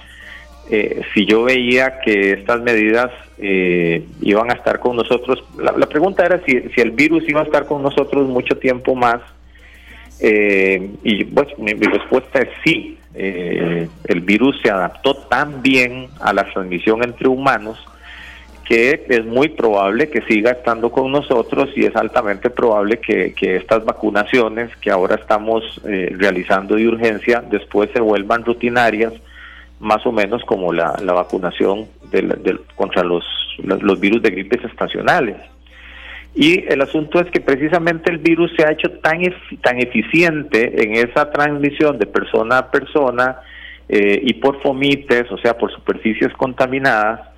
eh, si yo veía que estas medidas iban a estar con nosotros. La, la pregunta era si, si el virus iba a estar con nosotros mucho tiempo más eh, y pues mi, respuesta es sí. Eh, el virus se adaptó tan bien a la transmisión entre humanos que es muy probable que siga estando con nosotros y es altamente probable que, estas vacunaciones que ahora estamos eh, realizando de urgencia después se vuelvan rutinarias, más o menos como la, vacunación contra los, los virus de gripes estacionales. Y el asunto es que precisamente el virus se ha hecho tan, tan eficiente en esa transmisión de persona a persona eh, y por fomites, o sea, por superficies contaminadas,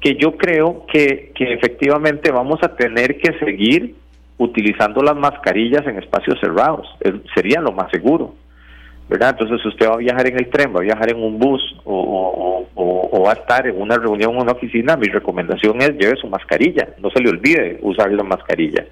que yo creo que, efectivamente vamos a tener que seguir utilizando las mascarillas en espacios cerrados. sería lo más seguro. ¿verdad? Entonces usted va a viajar en el tren, va a viajar en un bus o, va a estar en una reunión o una oficina, mi recomendación es lleve su mascarilla, no se le olvide usar la mascarilla.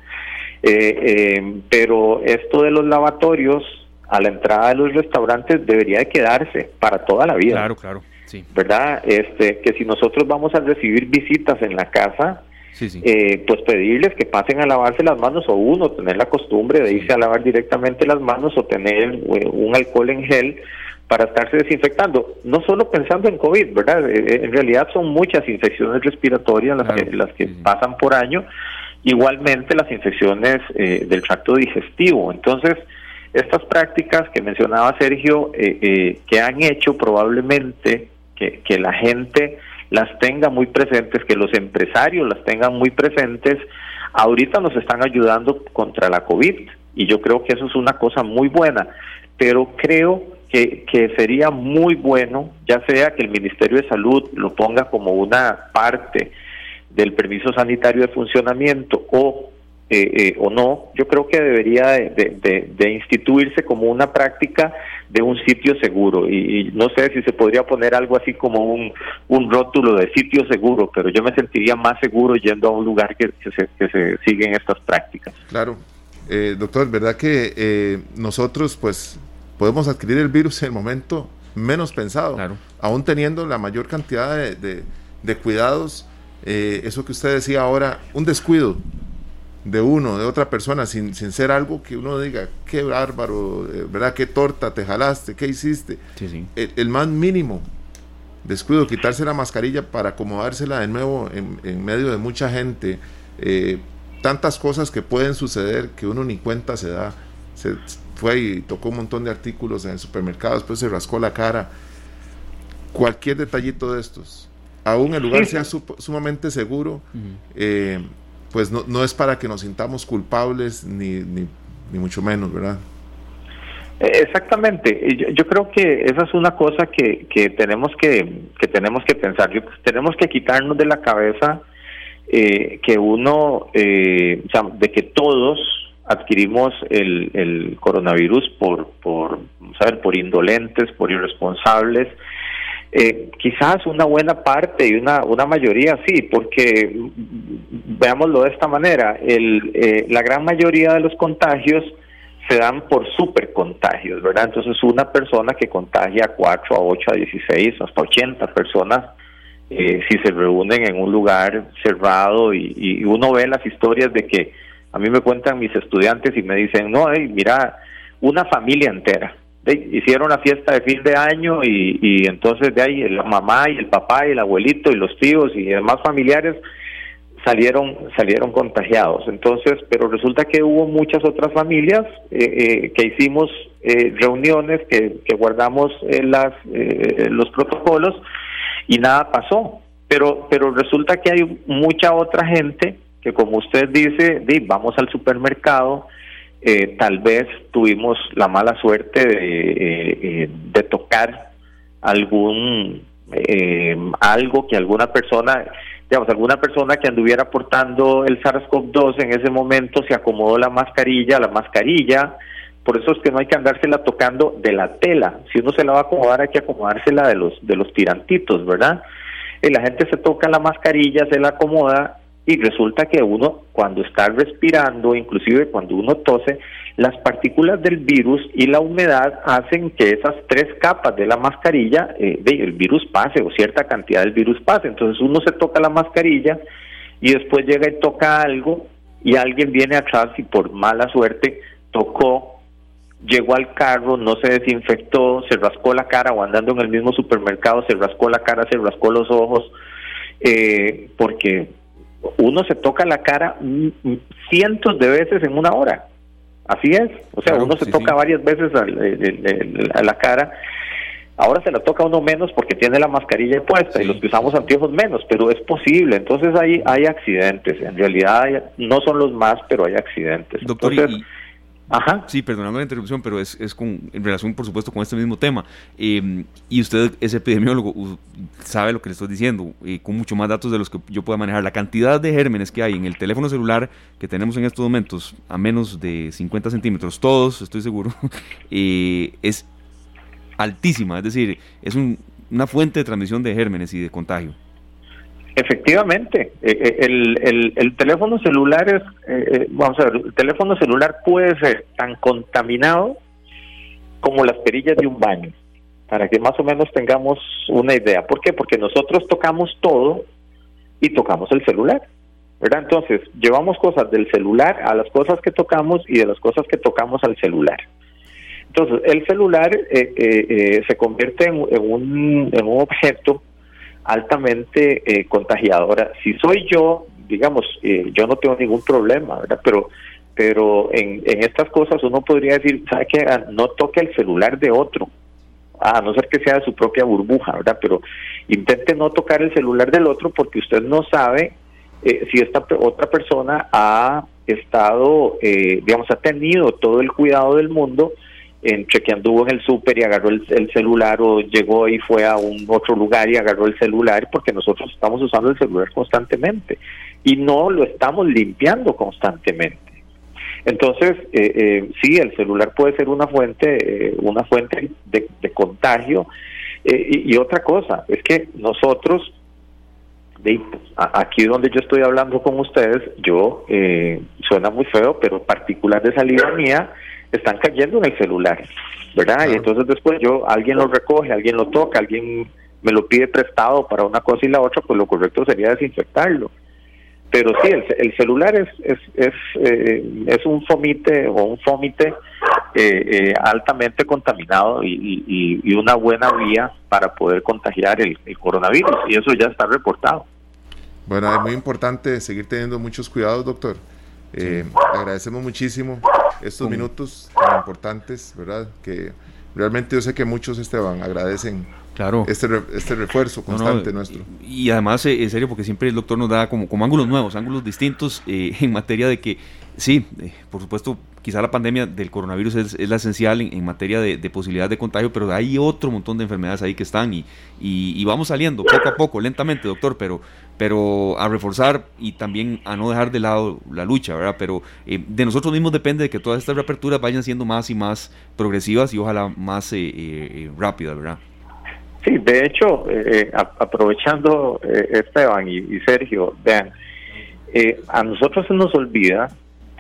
Eh, eh, pero esto de los lavatorios a la entrada de los restaurantes debería de quedarse para toda la vida. Claro, claro. Sí. ¿Verdad? Este, que si nosotros vamos a recibir visitas en la casa, eh, pues pedirles que pasen a lavarse las manos o uno, tener la costumbre de irse a lavar directamente las manos o tener eh, un alcohol en gel para estarse desinfectando, no solo pensando en COVID, ¿verdad? Eh, en realidad son muchas infecciones respiratorias las que, las que pasan por año, igualmente las infecciones del tracto digestivo. Entonces, estas prácticas que mencionaba Sergio, que han hecho probablemente que, que la gente las tenga muy presentes, que los empresarios las tengan muy presentes, ahorita nos están ayudando contra la COVID y yo creo que eso es una cosa muy buena, pero creo que, que sería muy bueno, ya sea que el Ministerio de Salud lo ponga como una parte del permiso sanitario de funcionamiento o eh, eh, o no, yo creo que debería de, instituirse como una práctica de un sitio seguro y, no sé si se podría poner algo así como un, un rótulo de sitio seguro, pero yo me sentiría más seguro yendo a un lugar que, se, que se siguen estas prácticas. Claro, Eh, doctor, ¿verdad que eh, nosotros pues podemos adquirir el virus en el momento menos pensado? Aún teniendo la mayor cantidad de, cuidados, eh, eso que usted decía ahora, un descuido de uno, de otra persona, sin, sin ser algo que uno diga, qué bárbaro, ¿verdad? Qué torta te jalaste, qué hiciste. El, más mínimo descuido, quitarse la mascarilla para acomodársela de nuevo en, medio de mucha gente. Eh, tantas cosas que pueden suceder que uno ni cuenta se da. Se fue y tocó un montón de artículos en el supermercado, después se rascó la cara. Cualquier detallito de estos, aún el lugar sea sumamente seguro, eh, pues no, no, es para que nos sintamos culpables ni, ni, mucho menos, ¿verdad? Eh, exactamente. Yo, creo que esa es una cosa que, que tenemos que, que tenemos que pensar. tenemos que quitarnos de la cabeza eh, que uno, eh, o sea, de que todos adquirimos el, el coronavirus por, por, saber, por indolentes, por irresponsables. Eh, quizás una buena parte y una, una mayoría sí, porque veámoslo de esta manera, el, eh, la gran mayoría de los contagios se dan por supercontagios, ¿verdad? Entonces una persona que contagia a 4, a 8, a 16, hasta 80 personas eh, si se reúnen en un lugar cerrado y, uno ve las historias de que a mí me cuentan mis estudiantes y me dicen, no, mira, una familia entera. Hicieron la fiesta de fin de año y, y entonces de ahí la mamá y el papá y el abuelito y los tíos y demás familiares salieron salieron contagiados entonces pero resulta que hubo muchas otras familias eh, eh, que hicimos reuniones que, que guardamos las los protocolos y nada pasó. Pero, pero resulta que hay mucha otra gente que, como usted dice, vamos al supermercado, eh, tal vez tuvimos la mala suerte de, eh, eh, de tocar algún algo que alguna persona, digamos, alguna persona que anduviera portando el SARS-CoV-2 en ese momento se acomodó la mascarilla, la mascarilla por eso es que no hay que andársela tocando de la tela. Si uno se la va a acomodar, hay que acomodársela de los, de los tirantitos, ¿verdad? Y la gente se toca la mascarilla, se la acomoda y resulta que uno cuando está respirando, inclusive cuando uno tose, las partículas del virus y la humedad hacen que esas tres capas de la mascarilla, eh, el virus pase o cierta cantidad del virus pase. Entonces uno se toca la mascarilla y después llega y toca algo y alguien viene atrás y por mala suerte tocó llegó al carro, no se desinfectó, se rascó la cara o andando en el mismo supermercado se rascó la cara, se rascó los ojos, eh, porque uno se toca la cara cientos de veces en una hora. Así es, o sea, uno se toca varias veces a, la cara. Ahora se la toca uno menos porque tiene la mascarilla puesta y los que usamos anteojos menos, pero es posible. Entonces hay hay accidentes. En realidad no son los más, pero hay accidentes. Doctor, Ajá. Sí, perdonando la interrupción, pero es, es con, en relación, por supuesto, con este mismo tema. Em, y usted es epidemiólogo, sabe lo que le estoy diciendo, y con mucho más datos de los que yo pueda manejar. La cantidad de gérmenes que hay en el teléfono celular que tenemos en estos momentos, a menos de 50 centímetros, todos, estoy seguro, eh, es altísima. Es decir, es una fuente de transmisión de gérmenes y de contagio. Efectivamente, eh, eh, el, el, teléfono celular es, eh, vamos a ver, el teléfono celular puede ser tan contaminado como las perillas de un baño, para que más o menos tengamos una idea. ¿Por qué? Porque nosotros tocamos todo y tocamos el celular, ¿verdad? Entonces, llevamos cosas del celular a las cosas que tocamos y de las cosas que tocamos al celular. Entonces, el celular se convierte en, un, en un objeto altamente eh, contagiadora. Si soy yo, digamos, eh, yo no tengo ningún problema, ¿verdad? Pero pero en, en estas cosas uno podría decir, ¿sabe qué? Ah, no toque el celular de otro, a no ser que sea de su propia burbuja, ¿verdad? Pero intente no tocar el celular del otro porque usted no sabe eh, si esta otra persona ha estado, digamos, ha tenido todo el cuidado del mundo entre que anduvo en el súper y agarró el, celular o llegó y fue a un otro lugar y agarró el celular porque nosotros estamos usando el celular constantemente y no lo estamos limpiando constantemente. Entonces, eh, eh, sí, el celular puede ser una fuente, eh, una fuente de, contagio. y, otra cosa, es que nosotros aquí donde yo estoy hablando con ustedes, yo, eh, suena muy feo, pero partículas de saliva mía están cayendo en el celular, ¿verdad? Y entonces después yo, alguien lo recoge, alguien lo toca, alguien me lo pide prestado para una cosa y la otra, pues lo correcto sería desinfectarlo. Pero sí, el, celular es es es, eh, es un fomite o un fomite eh, altamente contaminado y, y, una buena vía para poder contagiar el coronavirus y eso ya está reportado. Bueno, es muy importante seguir teniendo muchos cuidados, doctor. Eh, agradecemos muchísimo estos minutos tan importantes, ¿verdad? Que realmente yo sé que muchos, Esteban, agradecen claro. este, este refuerzo constante nuestro. Y, además, eh, en serio, porque siempre el doctor nos da como, como ángulos nuevos, ángulos distintos eh, en materia de que, sí, por supuesto, quizá la pandemia del coronavirus es, la esencial en, materia de, posibilidad de contagio, pero hay otro montón de enfermedades ahí que están y, y, vamos saliendo poco a poco, lentamente, doctor, pero, pero a reforzar y también a no dejar de lado la lucha, ¿verdad? Pero eh, de nosotros mismos depende de que todas estas reaperturas vayan siendo más y más progresivas y ojalá más eh, eh, rápidas, ¿verdad? Sí, de hecho, aprovechando Esteban y, y, Sergio, vean, a nosotros se nos olvida,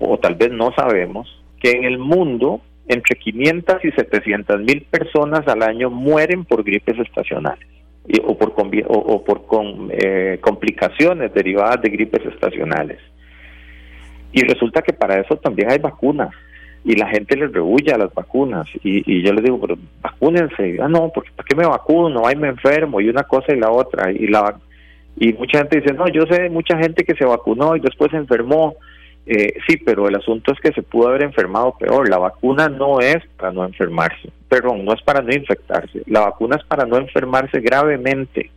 o tal vez no sabemos, que en el mundo entre 500 y 700 mil personas al año mueren por gripes estacionales o por, o, por con, eh, complicaciones derivadas de gripes estacionales. Y resulta que para eso también hay vacunas y la gente les rehuye a las vacunas y, yo les digo, pero vacúnense. Ah, no, porque ¿para qué me vacuno? Ahí me enfermo y una cosa y la otra. Y, la, y mucha gente dice, no, yo sé mucha gente que se vacunó y después se enfermó. Eh, sí, pero el asunto es que se pudo haber enfermado peor. La vacuna no es para no enfermarse, perdón, no es para no infectarse. La vacuna es para no enfermarse gravemente.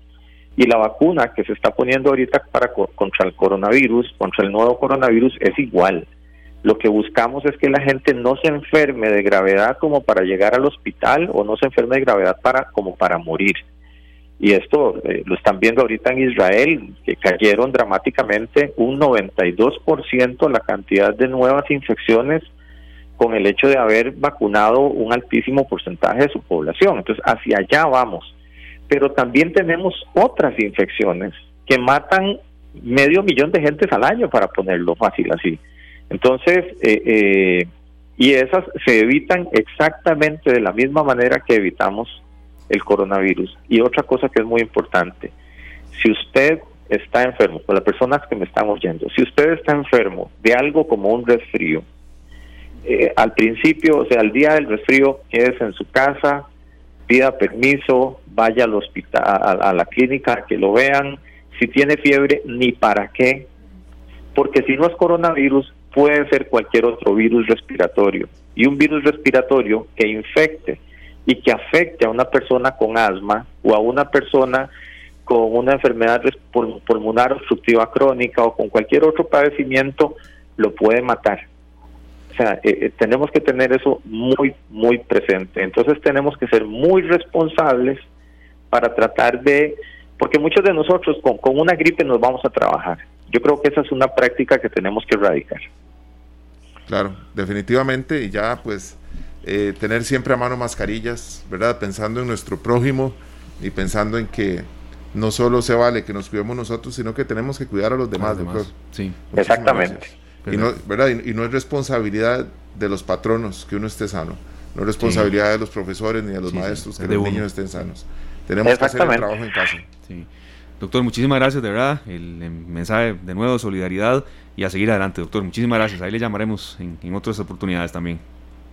Y la vacuna que se está poniendo ahorita para contra el coronavirus, contra el nuevo coronavirus, es igual. Lo que buscamos es que la gente no se enferme de gravedad como para llegar al hospital o no se enferme de gravedad para como para morir y esto eh, lo están viendo ahorita en Israel, que cayeron dramáticamente un 92% la cantidad de nuevas infecciones con el hecho de haber vacunado un altísimo porcentaje de su población. Entonces, hacia allá vamos. Pero también tenemos otras infecciones que matan medio millón de gentes al año, para ponerlo fácil así. Entonces, eh, eh, y esas se evitan exactamente de la misma manera que evitamos el coronavirus. Y otra cosa que es muy importante, si usted está enfermo, con las personas que me están oyendo, si usted está enfermo de algo como un resfrío, eh, al principio, o sea, al día del resfrío, quédese en su casa, pida permiso, vaya al hospital, a, la clínica que lo vean. Si tiene fiebre, ni para qué, porque si no es coronavirus, puede ser cualquier otro virus respiratorio. Y un virus respiratorio que infecte y que afecte a una persona con asma o a una persona con una enfermedad pulmonar obstructiva crónica o con cualquier otro padecimiento, lo puede matar. O sea, eh, eh, tenemos que tener eso muy, muy presente. Entonces tenemos que ser muy responsables para tratar de, porque muchos de nosotros con, con una gripe nos vamos a trabajar. Yo creo que esa es una práctica que tenemos que erradicar. Claro, definitivamente, y ya pues eh, tener siempre a mano mascarillas, ¿verdad? Pensando en nuestro prójimo y pensando en que no solo se vale que nos cuidemos nosotros, sino que tenemos que cuidar a los demás, Sí, exactamente. Y no, ¿verdad? Y, no es responsabilidad de los patronos que uno esté sano, no es responsabilidad de los profesores ni de los maestros que los niños estén sanos. Tenemos que hacer el trabajo en casa. Doctor, muchísimas gracias, de verdad. El, mensaje de nuevo, solidaridad y a seguir adelante, doctor. Muchísimas gracias. Ahí le llamaremos en otras oportunidades también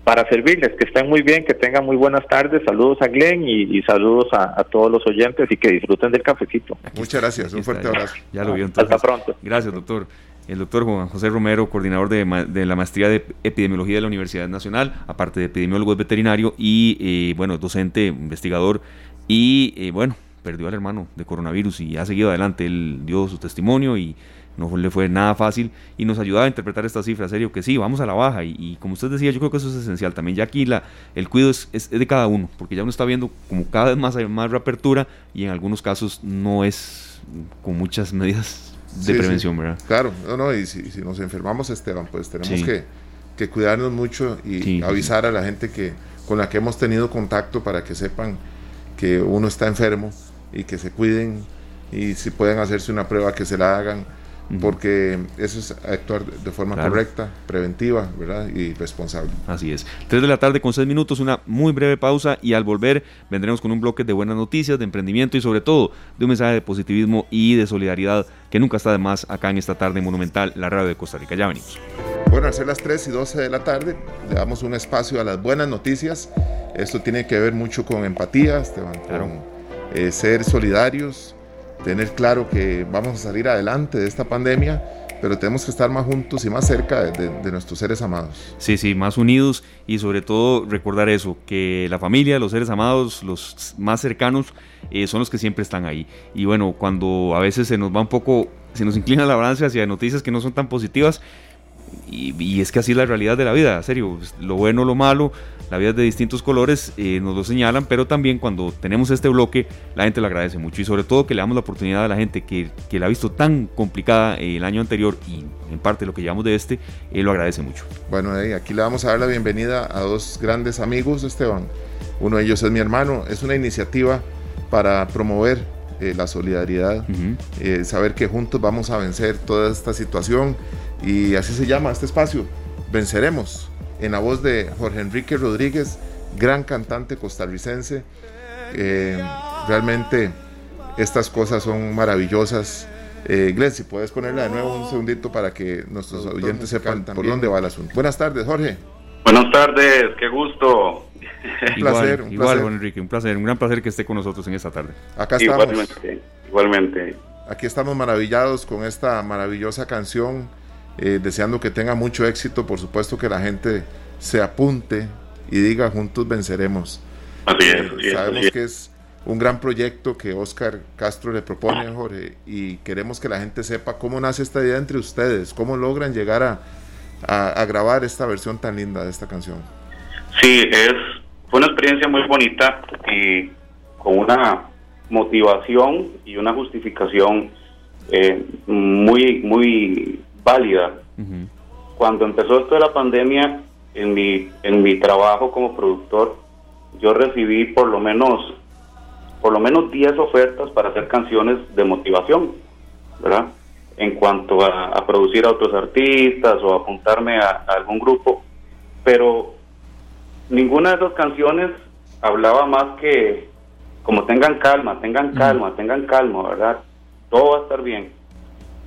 para servirles, que estén muy bien, que tengan muy buenas tardes, saludos a Glenn y, saludos a, todos los oyentes y que disfruten del cafecito. Muchas gracias, un fuerte abrazo. Ya, lo vio entonces. Hasta pronto. Gracias, doctor. El doctor Juan José Romero, coordinador de, la maestría de epidemiología de la Universidad Nacional, aparte de epidemiólogo veterinario y, eh, bueno, docente, investigador y, eh, bueno, perdió al hermano de coronavirus y ha seguido adelante. Él dio su testimonio y no le fue nada fácil y nos ayudaba a interpretar esta cifra, serio, que sí, vamos a la baja. Y, como usted decía, yo creo que eso es esencial. También, ya aquí la, el cuidado es, de cada uno, porque ya uno está viendo como cada vez más hay más reapertura y en algunos casos no es con muchas medidas de prevención, ¿verdad? Claro, no, no, y si, nos enfermamos, Esteban, pues tenemos que, que, cuidarnos mucho y avisar a la gente que con la que hemos tenido contacto para que sepan que uno está enfermo y que se cuiden y si pueden hacerse una prueba que se la hagan porque eso es actuar de forma correcta, preventiva ¿verdad? y responsable. Así es. Tres de la tarde con seis minutos, una muy breve pausa y al volver vendremos con un bloque de buenas noticias, de emprendimiento y sobre todo de un mensaje de positivismo y de solidaridad que nunca está de más acá en esta tarde monumental, la radio de Costa Rica. Ya venimos. Bueno, al ser las 3 y 12 de la tarde, le damos un espacio a las buenas noticias. Esto tiene que ver mucho con empatía, Esteban, con eh, ser solidarios, tener claro que vamos a salir adelante de esta pandemia, pero tenemos que estar más juntos y más cerca de, nuestros seres amados. Sí, sí, más unidos y sobre todo recordar eso, que la familia, los seres amados, los más cercanos, eh, son los que siempre están ahí. Y bueno, cuando a veces se nos va un poco, se nos inclina la balanza hacia noticias que no son tan positivas, y, es que así es la realidad de la vida, en serio, lo bueno, lo malo, la vida es de distintos colores, eh, nos lo señalan, pero también cuando tenemos este bloque, la gente lo agradece mucho y sobre todo que le damos la oportunidad a la gente que, que la ha visto tan complicada el año anterior y en parte lo que llevamos de este, eh, lo agradece mucho. Bueno, aquí le vamos a dar la bienvenida a dos grandes amigos, Esteban. Uno de ellos es mi hermano, es una iniciativa para promover eh, la solidaridad, saber que juntos vamos a vencer toda esta situación y así se llama este espacio, Venceremos, en la voz de Jorge Enrique Rodríguez, gran cantante costarricense. Eh, realmente estas cosas son maravillosas. Eh, Glenn, si puedes ponerla de nuevo un segundito para que nuestros oyentes sepan por dónde va el asunto. Buenas tardes, Jorge. Buenas tardes, qué gusto. Un placer, un igual, placer. Enrique, un placer, un gran placer que esté con nosotros en esta tarde. Acá estamos. Igualmente, igualmente. Aquí estamos maravillados con esta maravillosa canción eh, deseando que tenga mucho éxito, por supuesto que la gente se apunte y diga juntos venceremos. Así es, eh, sabemos que es un gran proyecto que Oscar Castro le propone, Jorge, y queremos que la gente sepa cómo nace esta idea entre ustedes, cómo logran llegar a, a, grabar esta versión tan linda de esta canción. Sí, es, fue una experiencia muy bonita y con una motivación y una justificación eh, muy, muy válida. Cuando empezó esto de la pandemia, en mi, en mi trabajo como productor, yo recibí por lo menos por lo menos 10 ofertas para hacer canciones de motivación, ¿verdad? En cuanto a, producir a otros artistas o apuntarme a, algún grupo, pero ninguna de esas canciones hablaba más que como tengan calma, tengan calma, tengan calma, ¿verdad? Todo va a estar bien.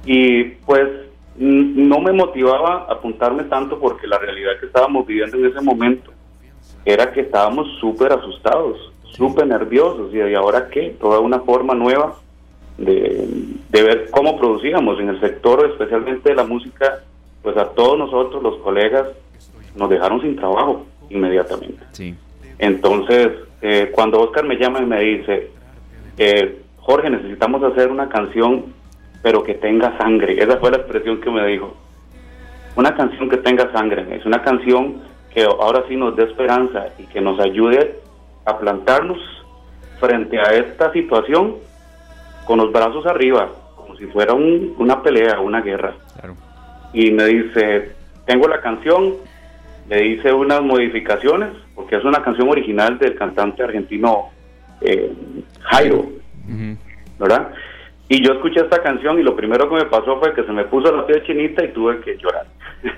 Y pues no me motivaba apuntarme tanto porque la realidad que estábamos viviendo en ese momento era que estábamos súper asustados, súper nerviosos y ahora qué, toda una forma nueva de, ver cómo producíamos en el sector, especialmente de la música, pues a todos nosotros, los colegas, nos dejaron sin trabajo inmediatamente. Sí. Entonces, eh, cuando Oscar me llama y me dice, eh, Jorge, necesitamos hacer una canción pero que tenga sangre. Esa fue la expresión que me dijo. Una canción que tenga sangre. Es una canción que ahora sí nos dé esperanza y que nos ayude a plantarnos frente a esta situación con los brazos arriba, como si fuera una pelea, una guerra. Y me dice, tengo la canción, le hice unas modificaciones, porque es una canción original del cantante argentino eh, Jairo, ¿verdad? Y yo escuché esta canción y lo primero que me pasó fue que se me puso la piel chinita y tuve que llorar.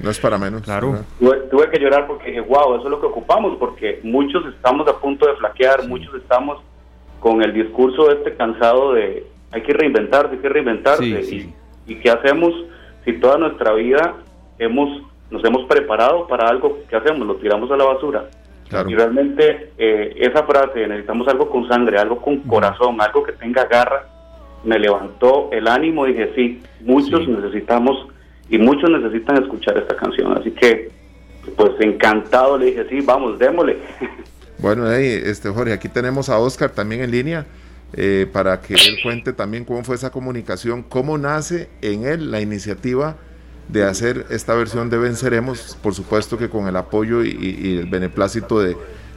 No es para menos. Claro. Tuve, que llorar porque dije, wow, eso es lo que ocupamos, porque muchos estamos a punto de flaquear, muchos estamos con el discurso este cansado de hay que reinventarse, hay que reinventarse. Y, y, qué hacemos si toda nuestra vida hemos nos hemos preparado para algo que hacemos, lo tiramos a la basura. Y realmente eh, esa frase, necesitamos algo con sangre, algo con corazón, algo que tenga garra, me levantó el ánimo y dije, sí, muchos necesitamos y muchos necesitan escuchar esta canción. Así que, pues encantado le dije, sí, vamos, démosle. Bueno, ahí, este, Jorge, aquí tenemos a Oscar también en línea. Eh, para que él cuente también cómo fue esa comunicación, cómo nace en él la iniciativa de hacer esta versión de Venceremos, por supuesto que con el apoyo y, el beneplácito de,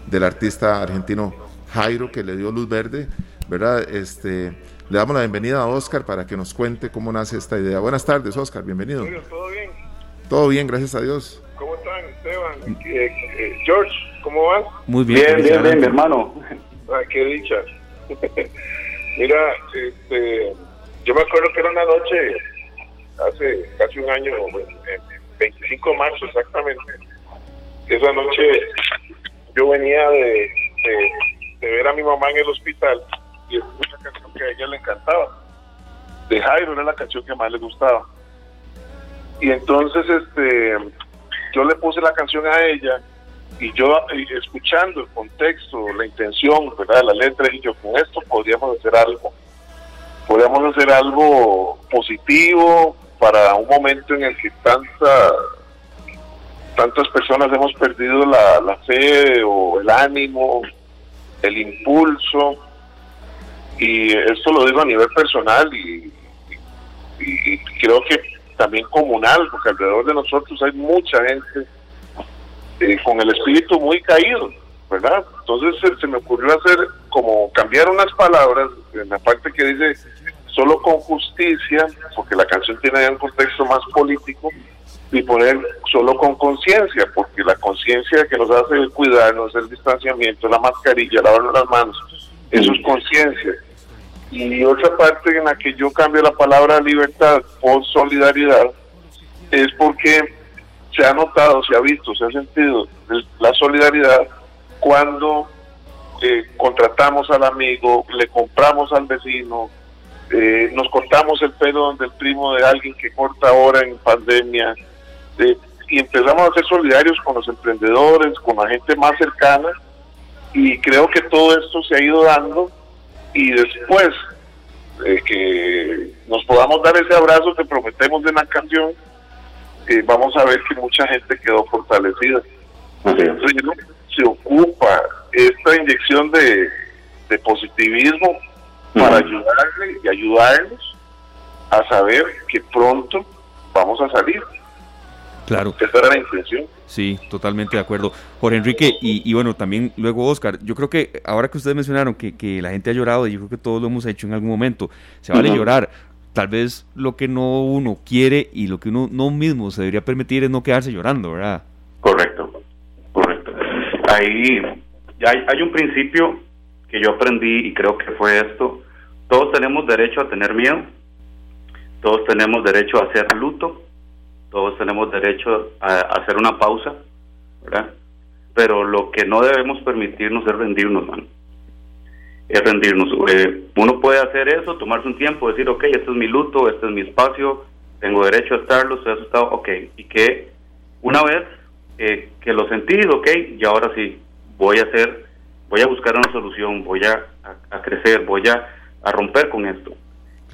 del artista argentino Jairo, que le dio luz verde, ¿verdad? Este, le damos la bienvenida a Oscar para que nos cuente cómo nace esta idea. Buenas tardes, Oscar, bienvenido. ¿Todo bien? Todo bien, gracias a Dios. ¿Cómo están, Esteban? Eh, eh, George, ¿cómo van? Muy bien. Bien, bien, bien, mi hermano. qué dicha. Mira, este, yo me acuerdo que era una noche, hace casi un año, el 25 de marzo exactamente. Esa noche yo venía de, de, ver a mi mamá en el hospital y es una canción que a ella le encantaba. De Jairo era la canción que más le gustaba. Y entonces este yo le puse la canción a ella y yo escuchando el contexto, la intención, ¿verdad? la letra, y yo con esto podríamos hacer algo. Podríamos hacer algo positivo para un momento en el que tanta, tantas personas hemos perdido la, fe o el ánimo, el impulso. Y esto lo digo a nivel personal y, creo que también comunal, porque alrededor de nosotros hay mucha gente eh, con el espíritu muy caído, ¿verdad? Entonces se, me ocurrió hacer como cambiar unas palabras en la parte que dice solo con justicia, porque la canción tiene un contexto más político, y poner solo con conciencia, porque la conciencia que nos hace el cuidarnos, el distanciamiento, la mascarilla, lavarnos las manos, eso es conciencia. Y otra parte en la que yo cambio la palabra libertad por solidaridad es porque se ha notado, se ha visto, se ha sentido la solidaridad cuando eh, contratamos al amigo, le compramos al vecino, eh, nos cortamos el pelo del primo de alguien que corta ahora en pandemia, eh, y empezamos a ser solidarios con los emprendedores, con la gente más cercana, y creo que todo esto se ha ido dando, y después de que nos podamos dar ese abrazo que prometemos de la canción, vamos a ver que mucha gente quedó fortalecida. se ocupa esta inyección de, positivismo para ayudarle y ayudarnos a saber que pronto vamos a salir. Claro. Esa era la intención. Sí, totalmente de acuerdo. Jorge Enrique, y, bueno, también luego Oscar, yo creo que ahora que ustedes mencionaron que, que, la gente ha llorado, y yo creo que todos lo hemos hecho en algún momento, se vale llorar, tal vez lo que no uno quiere y lo que uno no mismo se debería permitir es no quedarse llorando, ¿verdad? Correcto, correcto. Ahí hay, hay un principio que yo aprendí y creo que fue esto. Todos tenemos derecho a tener miedo, todos tenemos derecho a hacer luto, todos tenemos derecho a, hacer una pausa, ¿verdad? Pero lo que no debemos permitirnos es rendirnos, man es rendirnos. Eh, uno puede hacer eso, tomarse un tiempo, decir, ok, este es mi luto, este es mi espacio, tengo derecho a estarlo, estoy asustado, ok, y que una vez eh, que lo sentí, ok, y ahora sí, voy a hacer, voy a buscar una solución, voy a, a, crecer, voy a, a, romper con esto.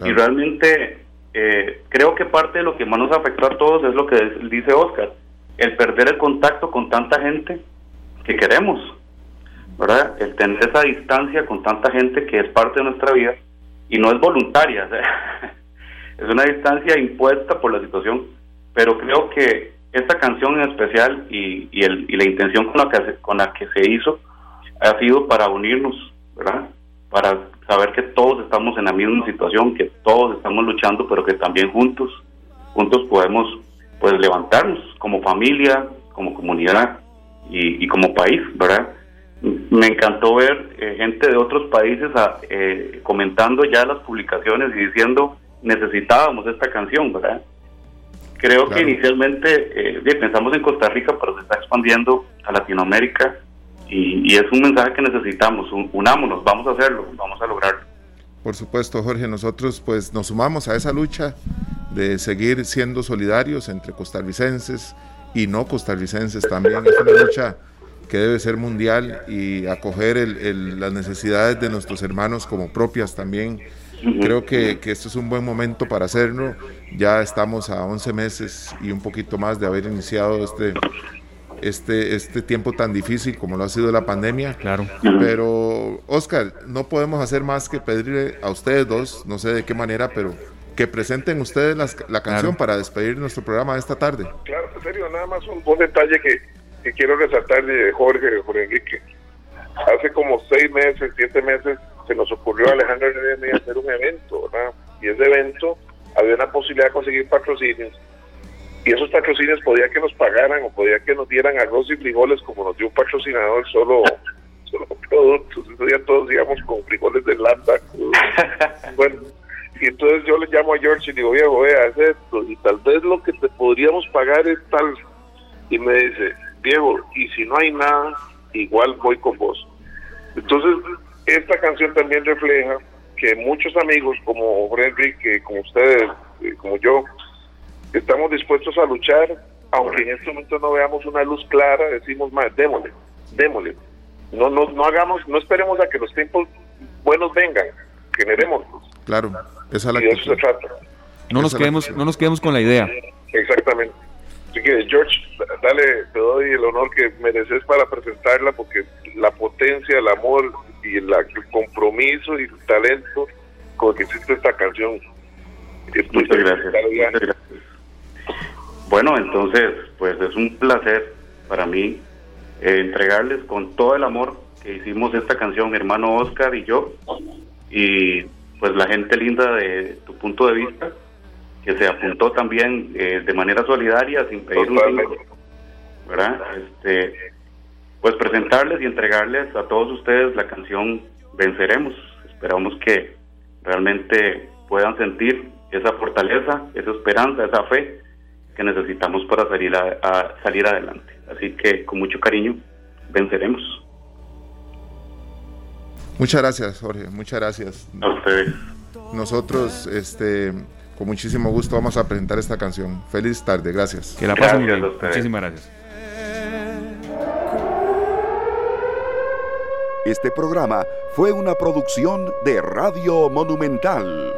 Y realmente eh, creo que parte de lo que más nos afectó a todos es lo que dice Oscar, el perder el contacto con tanta gente que queremos ¿verdad? El tener esa distancia con tanta gente que es parte de nuestra vida y no es voluntaria, es una distancia impuesta por la situación, pero creo que esta canción en especial y, y, el, y la intención con la, que, con la que se hizo ha sido para unirnos, ¿verdad? Para saber que todos estamos en la misma situación, que todos estamos luchando, pero que también juntos, juntos podemos pues levantarnos como familia, como comunidad y, y como país, ¿verdad? me encantó ver eh, gente de otros países ah, eh, comentando ya las publicaciones y diciendo necesitábamos esta canción, ¿verdad? Creo que inicialmente eh, pensamos en Costa Rica, pero se está expandiendo a Latinoamérica y, es un mensaje que necesitamos. unámonos, vamos a hacerlo, vamos a lograrlo. Por supuesto, Jorge, nosotros pues nos sumamos a esa lucha de seguir siendo solidarios entre costarricenses y no costarricenses también. Es una lucha que debe ser mundial y acoger las necesidades de nuestros hermanos como propias también. Creo que, que, esto es un buen momento para hacerlo. Ya estamos a 11 meses y un poquito más de haber iniciado este, este, este tiempo tan difícil como lo ha sido la pandemia. Claro. Pero, Oscar, no podemos hacer más que pedirle a ustedes dos, no sé de qué manera, pero que presenten ustedes la canción para despedir nuestro programa esta tarde. Claro, en serio, nada más un, un detalle que que quiero resaltar de Jorge, Jorge Enrique. Hace como seis meses, siete meses, se nos ocurrió a Alejandro y hacer un evento, ¿verdad? Y ese evento había una posibilidad de conseguir patrocinios. Y esos patrocinios podía que nos pagaran o podía que nos dieran arroz y frijoles como nos dio un patrocinador solo solo productos. Día todos íbamos con frijoles de lata. bueno, y entonces yo le llamo a George y digo, viejo, vea, es esto, y tal vez lo que te podríamos pagar es tal. Y me dice, viejo, y si no hay nada, igual voy con vos. Entonces, esta canción también refleja que muchos amigos como que como ustedes, eh, como yo, estamos dispuestos a luchar, aunque en este momento no veamos una luz clara, decimos más, démosle, démosle. No, no, no hagamos, no esperemos a que los tiempos buenos vengan, generémoslos. Claro, esa es la y de eso se trata. No nos, quedemos, no nos quedemos con la idea. Exactamente. Así que, George, dale, te doy el honor que mereces para presentarla, porque la potencia, el amor y la, el compromiso y el talento con que existe esta canción. Muchas gracias. Muchas gracias. Bueno, entonces, pues es un placer para mí eh, entregarles con todo el amor que hicimos esta canción, hermano Oscar y yo, y pues la gente linda de tu punto de vista, que se apuntó también eh, de manera solidaria, sin pedir un ¿verdad? Este, pues presentarles y entregarles a todos ustedes la canción Venceremos. Esperamos que realmente puedan sentir esa fortaleza, esa esperanza, esa fe que necesitamos para salir a, salir adelante. Así que con mucho cariño venceremos. Muchas gracias, Jorge. Muchas gracias. A ustedes. Nosotros, este, con muchísimo gusto vamos a presentar esta canción. Feliz tarde, gracias. Que la pasen bien. Muchísimas gracias. Este programa fue una producción de Radio Monumental.